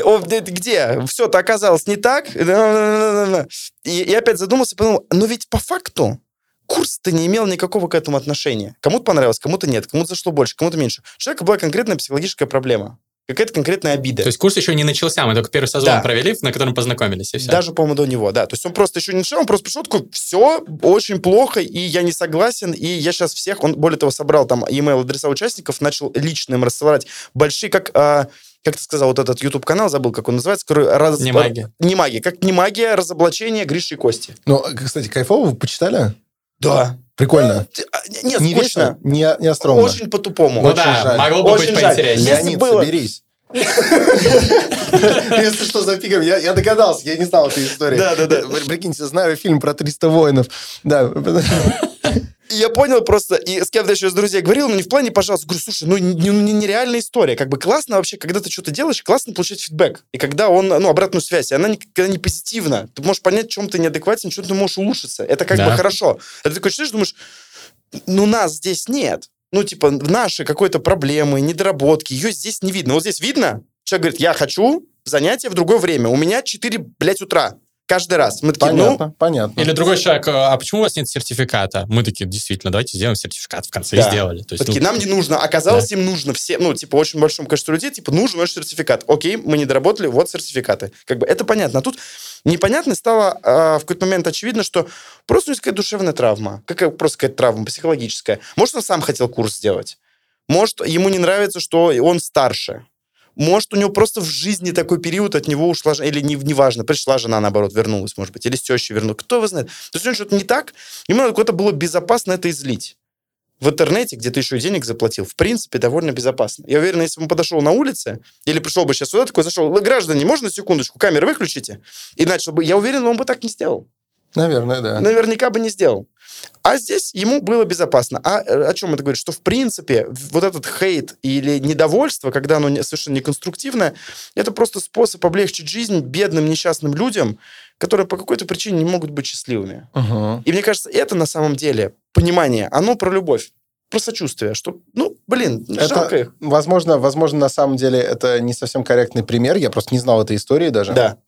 О, где? Все-то оказалось не так. И, и опять задумался, подумал, но ведь по факту курс-то не имел никакого к этому отношения. Кому-то понравилось, кому-то нет, кому-то зашло больше, кому-то меньше. У человека была конкретная психологическая проблема. Какая-то конкретная обида. То есть курс еще не начался, мы только первый сезон да. провели, на котором познакомились, и все. Даже, по-моему, до него, да. То есть он просто еще не начал, он просто пришел такой, все, очень плохо, и я не согласен, и я сейчас всех, он, более того, собрал там email адреса участников, начал лично им рассылать большие, как... А, как ты сказал, вот этот YouTube-канал, забыл, как он называется, который... Раз... Не магия. Не магия. Как не магия, разоблачение Гриши и Кости. Ну, кстати, кайфово, вы почитали? Да. Прикольно. А, нет, не скучно. Не, не остромно. Очень по-тупому. Ну Очень да, жаль. могло бы Очень быть поинтереснее. Леонид, было... соберись. Если что, за фигом, я, я догадался, я не знал этой истории. Да, да, да. Прикиньте, знаю фильм про 300 воинов. Да. И я понял просто, и с кем-то еще из друзей говорил, ну не в плане, пожалуйста, говорю, слушай, ну нереальная история. Как бы классно вообще, когда ты что-то делаешь, классно получать фидбэк. И когда он, ну, обратную связь, и она никогда не позитивна. Ты можешь понять, в чем ты неадекватен, чем ты можешь улучшиться. Это как да. бы хорошо. А ты такой думаешь, ну нас здесь нет. Ну, типа, наши какой-то проблемы, недоработки, ее здесь не видно. Вот здесь видно, человек говорит, я хочу занятие в другое время. У меня 4, блядь, утра. Каждый раз. Мы такие, понятно, ну... понятно. Или другой человек, а почему у вас нет сертификата? Мы такие, действительно, давайте сделаем сертификат в конце. Да. И сделали. То есть, такие, ну... нам не нужно. Оказалось, да. им нужно все, ну, типа, очень большому количеству людей, типа, нужен ваш сертификат. Окей, мы не доработали, вот сертификаты. Как бы это понятно. А тут непонятно стало э, в какой-то момент очевидно, что просто у него какая-то душевная травма. Какая, просто какая-то травма психологическая. Может, он сам хотел курс сделать. Может, ему не нравится, что он старше. Может, у него просто в жизни такой период, от него ушла, или не, неважно, пришла жена, наоборот, вернулась, может быть, или с тещей вернулась. Кто его знает? То есть у него что-то не так, ему надо куда-то было безопасно это излить. в интернете, где ты еще и денег заплатил, в принципе, довольно безопасно. Я уверен, если бы он подошел на улице, или пришел бы сейчас сюда, такой зашел, граждане, можно секундочку, камеры выключите? И начал бы, я уверен, он бы так не сделал. Наверное, да. Наверняка бы не сделал. А здесь ему было безопасно. А э, о чем это говорит? Что, в принципе, вот этот хейт или недовольство, когда оно совершенно неконструктивное, это просто способ облегчить жизнь бедным несчастным людям, которые по какой-то причине не могут быть счастливыми. Угу. И мне кажется, это на самом деле понимание, оно про любовь про сочувствие, что, ну, блин, Это, жалко их. возможно, возможно, на самом деле это не совсем корректный пример. Я просто не знал этой истории даже. Да.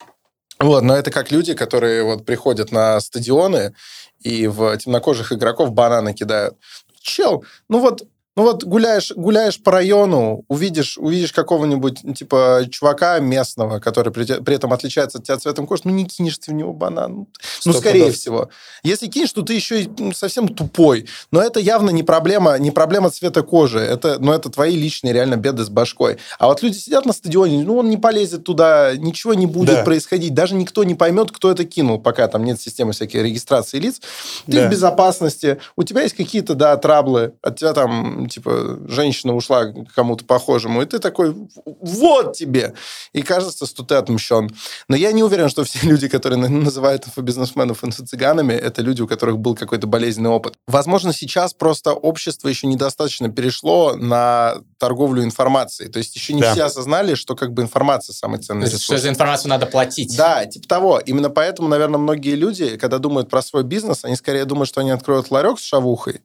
Вот, но это как люди, которые вот приходят на стадионы и в темнокожих игроков бананы кидают. Чел, ну вот ну вот гуляешь, гуляешь по району, увидишь, увидишь какого-нибудь, ну, типа, чувака местного, который при, при этом отличается от тебя цветом кожи, ну не кинешь ты в него банан. Ну, Сто скорее пудов. всего. Если кинешь, то ты еще и ну, совсем тупой. Но это явно не проблема, не проблема цвета кожи. Это, но это твои личные реально беды с башкой. А вот люди сидят на стадионе, ну он не полезет туда, ничего не будет Да. происходить. Даже никто не поймет, кто это кинул, пока там нет системы всякой регистрации лиц. Ты Да. в безопасности. У тебя есть какие-то, да, траблы. От тебя там, типа, женщина ушла к кому-то похожему, и ты такой, вот тебе. И кажется, что ты отмщен. Но я не уверен, что все люди, которые на- называют инфобизнесменов инфо-цыганами, это люди, у которых был какой-то болезненный опыт. Возможно, сейчас просто общество еще недостаточно перешло на торговлю информацией. То есть еще не Да. все осознали, что как бы информация самый ценный Что ресурс. за информацию надо платить. Да, типа того. Именно поэтому, наверное, многие люди, когда думают про свой бизнес, они скорее думают, что они откроют ларек с шавухой,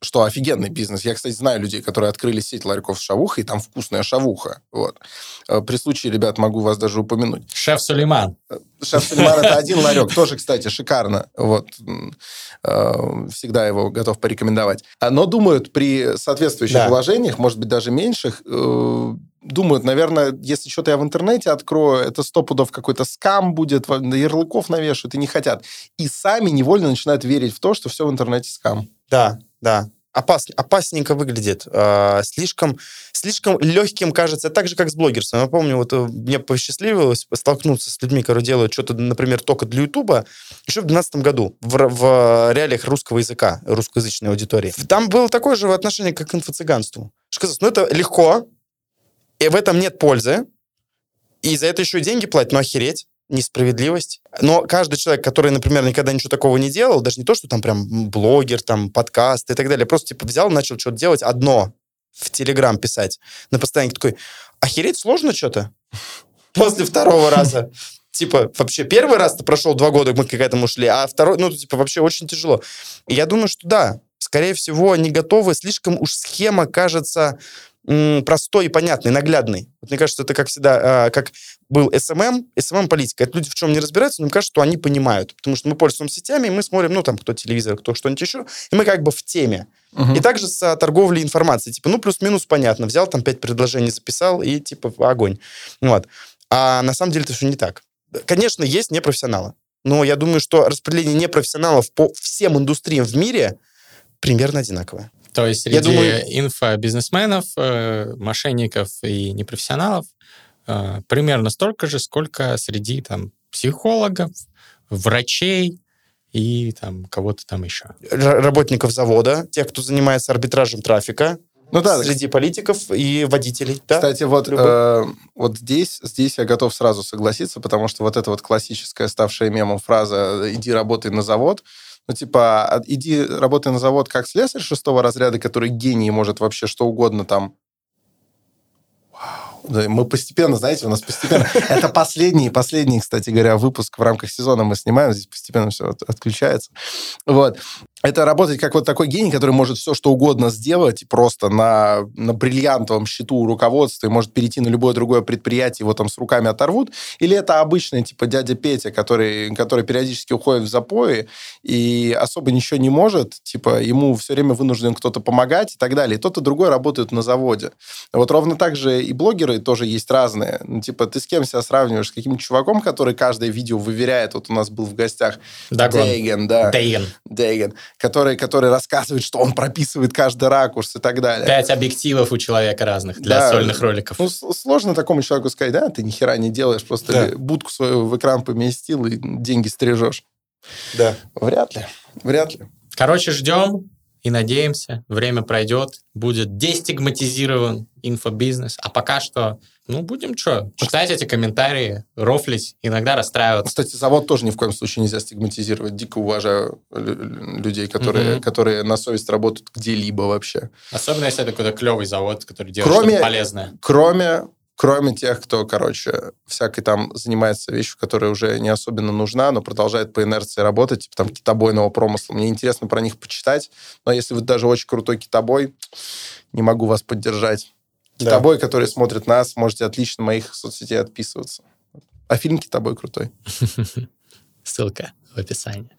что офигенный бизнес. Я, кстати, знаю людей, которые открыли сеть ларьков с шавухой, и там вкусная шавуха. Вот. Э, При случае, ребят, могу вас даже упомянуть. Шеф Сулейман. Шеф Сулейман это один ларек, тоже, кстати, шикарно. Вот. Э, Всегда его готов порекомендовать. Но думают при соответствующих Да. вложениях, может быть, даже меньших, э, думают, наверное, если что-то я в интернете открою, это сто пудов какой-то скам будет, ярлыков навешают, и не хотят. И сами невольно начинают верить в то, что все в интернете скам. Да, да. Опас, опасненько выглядит. А, слишком, слишком легким кажется. Так же, как с блогерством. Я помню, вот э, мне посчастливилось столкнуться с людьми, которые делают что-то, например, только для Ютуба, еще в 2012 году, в, в реалиях русского языка, русскоязычной аудитории. Там было такое же отношение, как к инфо-цыганству. Казалось, ну это легко, и в этом нет пользы, и за это еще деньги платят, ну охереть несправедливость. Но каждый человек, который, например, никогда ничего такого не делал, даже не то, что там прям блогер, там подкаст и так далее, просто типа взял, начал что-то делать одно, в Телеграм писать, на постоянке такой, охереть сложно что-то? После второго раза. Типа, вообще, первый раз-то прошел два года, мы к этому шли, а второй, ну, типа, вообще очень тяжело. Я думаю, что да, скорее всего, они готовы, слишком уж схема кажется простой и понятной, наглядной. Вот мне кажется, это как всегда, а, как был SMM, SMM-политика. Это люди в чем не разбираются, но мне кажется, что они понимают. Потому что мы пользуемся сетями, и мы смотрим, ну, там, кто телевизор, кто что-нибудь еще, и мы как бы в теме. И также с а, торговлей информацией. Типа, ну, плюс-минус понятно. Взял там пять предложений, записал, и типа, огонь. Вот. А на самом деле это все не так. Конечно, есть непрофессионалы. Но я думаю, что распределение непрофессионалов по всем индустриям в мире примерно одинаковое. То есть Я среди думаю- инфобизнесменов, э, мошенников и непрофессионалов э, примерно столько же, сколько среди там психологов, врачей и там кого-то там еще. Р- работников завода, тех, кто занимается арбитражем трафика, Ну да, среди политиков и водителей. Да? Кстати, вот, э, вот здесь, здесь я готов сразу согласиться, потому что вот эта вот классическая, ставшая мемом фраза «иди работай на завод», ну, типа, а, иди работай на завод как слесарь шестого разряда, который гений может вообще что угодно там Мы постепенно, знаете, у нас постепенно... Это последний, последний, кстати говоря, выпуск в рамках сезона мы снимаем, здесь постепенно все от- отключается. Вот. Это работать как вот такой гений, который может все, что угодно сделать, просто на, на бриллиантовом счету у руководства, и может перейти на любое другое предприятие, его там с руками оторвут. Или это обычный, типа, дядя Петя, который, который периодически уходит в запои и особо ничего не может, типа, ему все время вынужден кто-то помогать и так далее. И тот и другой работают на заводе. Вот ровно так же и блогеры тоже есть разные. Ну, типа, ты с кем себя сравниваешь? С каким-нибудь чуваком, который каждое видео выверяет? Вот у нас был в гостях Дагон. Дейген, да. Дейген. Дейген, который, который рассказывает, что он прописывает каждый ракурс и так далее. Пять объективов у человека разных для Да. сольных роликов. Ну, сложно такому человеку сказать, да, ты ни хера не делаешь, просто Да. будку свою в экран поместил и деньги стрижешь. Да. Вряд ли, вряд ли. Короче, ждем и надеемся, время пройдет, будет дестигматизирован инфобизнес. А пока что, ну, будем что, читать эти комментарии, рофлить, иногда расстраиваться. Кстати, завод тоже ни в коем случае нельзя стигматизировать. Дико уважаю людей, которые, mm-hmm. которые на совесть работают где-либо вообще. Особенно, если это какой-то клевый завод, который делает кроме, что-то полезное. Кроме кроме тех, кто, короче, всякой там занимается вещью, которая уже не особенно нужна, но продолжает по инерции работать, типа там китобойного промысла. Мне интересно про них почитать, но если вы даже очень крутой китобой, не могу вас поддержать. Да. Китобой, который смотрит нас, можете отлично моих соцсетей отписываться. А фильм «Китобой» крутой. Ссылка в описании.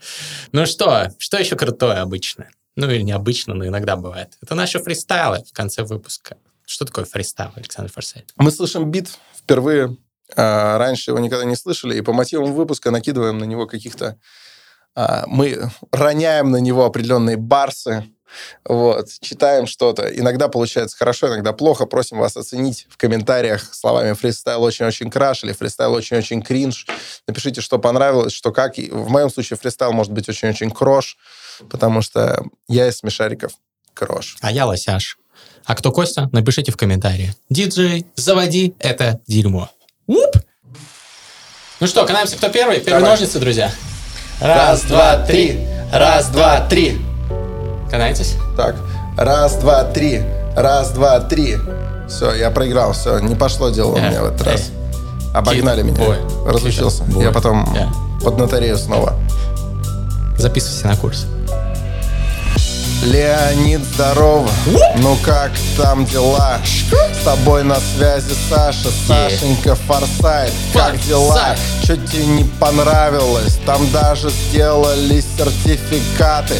Ну что, что еще крутое обычно? Ну или необычно, но иногда бывает. Это наши фристайлы в конце выпуска. Что такое фристайл, Александр Форсайт? Мы слышим бит впервые. А, раньше его никогда не слышали, и по мотивам выпуска накидываем на него каких-то... А, мы роняем на него определенные барсы, вот, читаем что-то. Иногда получается хорошо, иногда плохо. Просим вас оценить в комментариях словами фристайл очень-очень краш или фристайл очень-очень кринж. Напишите, что понравилось, что как. В моем случае фристайл может быть очень-очень крош, потому что я из смешариков крош. А я лосяш. А кто Костя? Напишите в комментарии. Диджей, заводи это дерьмо. Уп! Ну что, катаемся кто первый? Первые Давай. ножницы, друзья. Раз, два, три. Раз, два, три. Катаетесь? Так. Раз, два, три. Раз, два, три. Все, я проиграл. Все, не пошло дело у меня в этот раз. Обогнали меня. Бой. Разучился. Я потом под нотарею снова. Записывайся на курс. Леонид, здорово. Ну как там дела? С тобой на связи Саша, Сашенька Форсайт. Как дела? Что тебе не понравилось? Там даже сделали сертификаты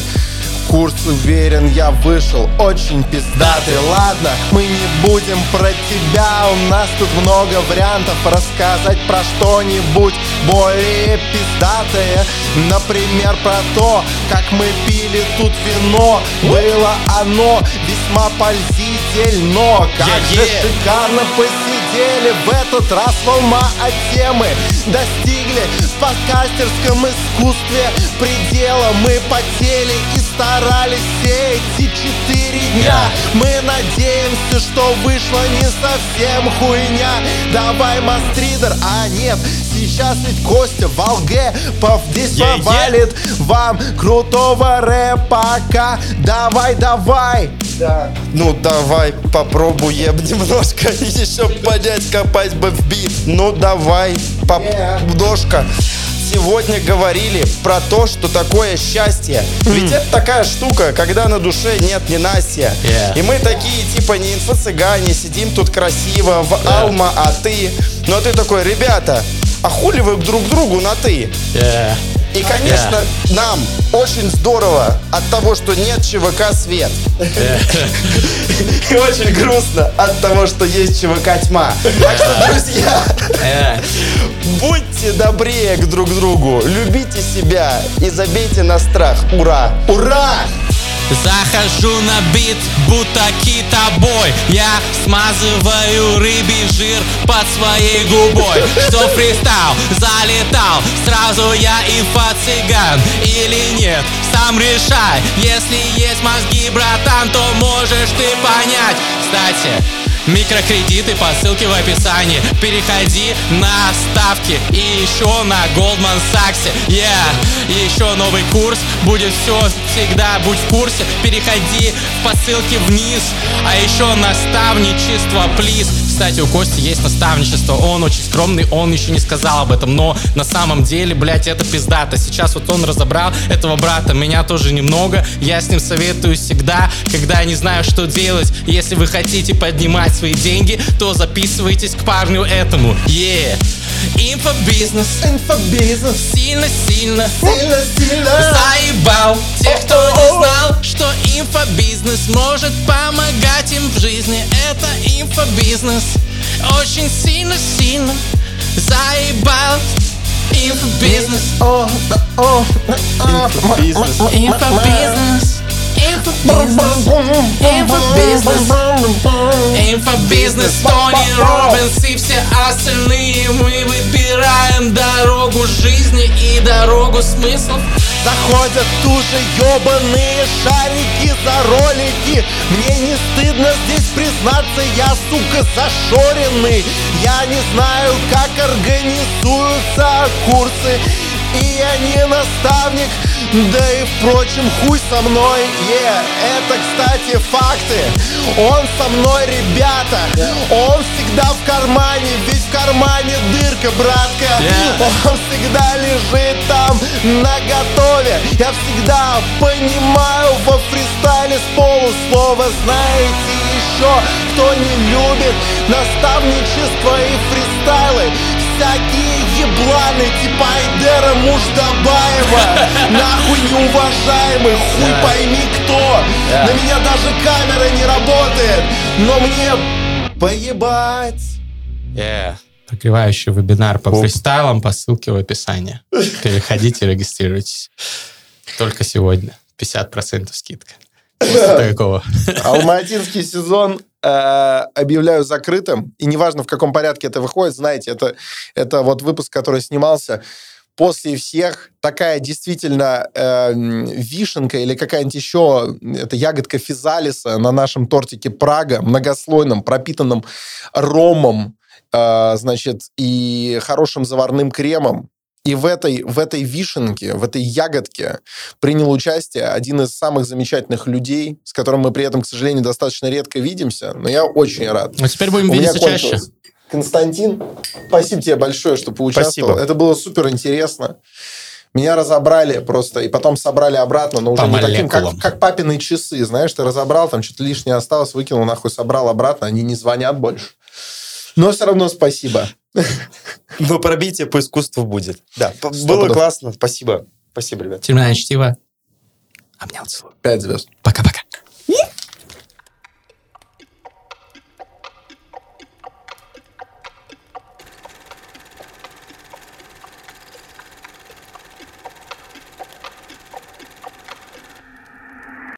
курс уверен, я вышел очень пиздатый. Ладно, мы не будем про тебя У нас тут много вариантов. Рассказать про что-нибудь более пиздатое. Например, про то, как мы пили тут вино. Было оно весьма пользительно. Как yeah, же шикарно посидели в этот раз волна от темы Достигли в подкастерском искусстве предела. Мы потели и старались все эти четыре дня Мы надеемся, что вышло не совсем хуйня Давай, мастридер, а нет, сейчас ведь Костя в Алге здесь yeah, повалит yeah. Вам крутого рэпака Давай, давай да. Ну давай попробуем немножко еще понять, копать бы в бит. Ну давай, поп... yeah. ножка сегодня говорили про то, что такое счастье. Ведь это такая штука, когда на душе нет ненастья. Yeah. И мы такие, типа, не инфо-цыгане, сидим тут красиво в yeah. Алма, а ты... Ты такой, ребята, а хули вы друг другу на ты? Yeah. И, конечно, yeah. нам очень здорово от того, что нет ЧВК свет. И очень грустно от того, что есть ЧВК тьма. Так что, друзья, будьте добрее к друг другу, любите себя и забейте на страх. Ура! Ура! Захожу на бит, будто китобой. Я смазываю рыбий жир под своей губой. Что фристайл залетал, сразу я инфо-цыган Или нет, сам решай. Если есть мозги, братан, то можешь ты понять. Кстати, Микрокредиты по ссылке в описании. Переходи на ставки. И еще на Goldman Sachs. Yeah, еще новый курс. Будет все всегда, будь в курсе. Переходи по ссылке вниз. А еще наставничество, плиз Кстати, у Кости есть наставничество. Он очень скромный, он еще не сказал об этом. Но на самом деле, блядь, это пиздато. Сейчас вот он разобрал этого брата Меня тоже немного. Я с ним советую всегда Когда не знаю, что делать. Если вы хотите поднимать свои деньги, то записывайтесь к парню этому. Yeah. Инфобизнес, инфобизнес. Сильно-сильно, сильно-сильно Заебал. Тех, кто не знал, что инфобизнес может помогать им в жизни Это инфобизнес Очень сильно-сильно Заебал Инфобизнес Инфобизнес Инфобизнес Инфобизнес, Тони Робинс и все остальные. Мы выбираем дорогу жизни и дорогу смыслов. Заходят уже ебаные шарики за ролики. Мне не стыдно здесь признаться, я, сука, зашоренный. Я не знаю, как организуются курсы. И я не наставник, да и, впрочем, хуй со мной. Yeah. Это, кстати, факты. Он со мной, ребята. Он всегда в кармане Ведь в кармане дырка, братка. Yeah. Он всегда лежит там на готове. Я всегда понимаю во фристайле с полуслова. Знаете еще, кто не любит наставничество и фристайлы Всякие ебланы типа Айдера Муждабаева Нахуй неуважаемый, хуй Да. пойми кто На меня даже камера не работает Но мне поебать Yeah. Прогревающий вебинар по фристайлам по ссылке в описании. Переходите, регистрируйтесь. Только сегодня. 50% скидка. После такого. Алматинский сезон э, объявляю закрытым. И неважно, в каком порядке это выходит, знаете, это, это вот выпуск, который снимался после всех. Такая действительно э, вишенка или какая-нибудь еще, это ягодка физалиса на нашем тортике Прага, многослойном, пропитанном ромом, э, значит, и хорошим заварным кремом. И в этой, в этой вишенке, в этой ягодке принял участие один из самых замечательных людей, с которым мы при этом, к сожалению, достаточно редко видимся, но я очень рад. А теперь будем У меня видеться чаще. Константин, спасибо тебе большое, что поучаствовал. Спасибо. Это было супер интересно. Меня разобрали просто, и потом собрали обратно, но уже По не таким, как, молекулам. как папины часы. Знаешь, ты разобрал, там что-то лишнее осталось, выкинул, нахуй собрал обратно, они не звонят больше. Но все равно спасибо. Но пробитие по искусству будет. Да, было классно. Спасибо. Спасибо, ребят. Терминальное чтиво. Обнял, целую. Пять звезд. Пока-пока.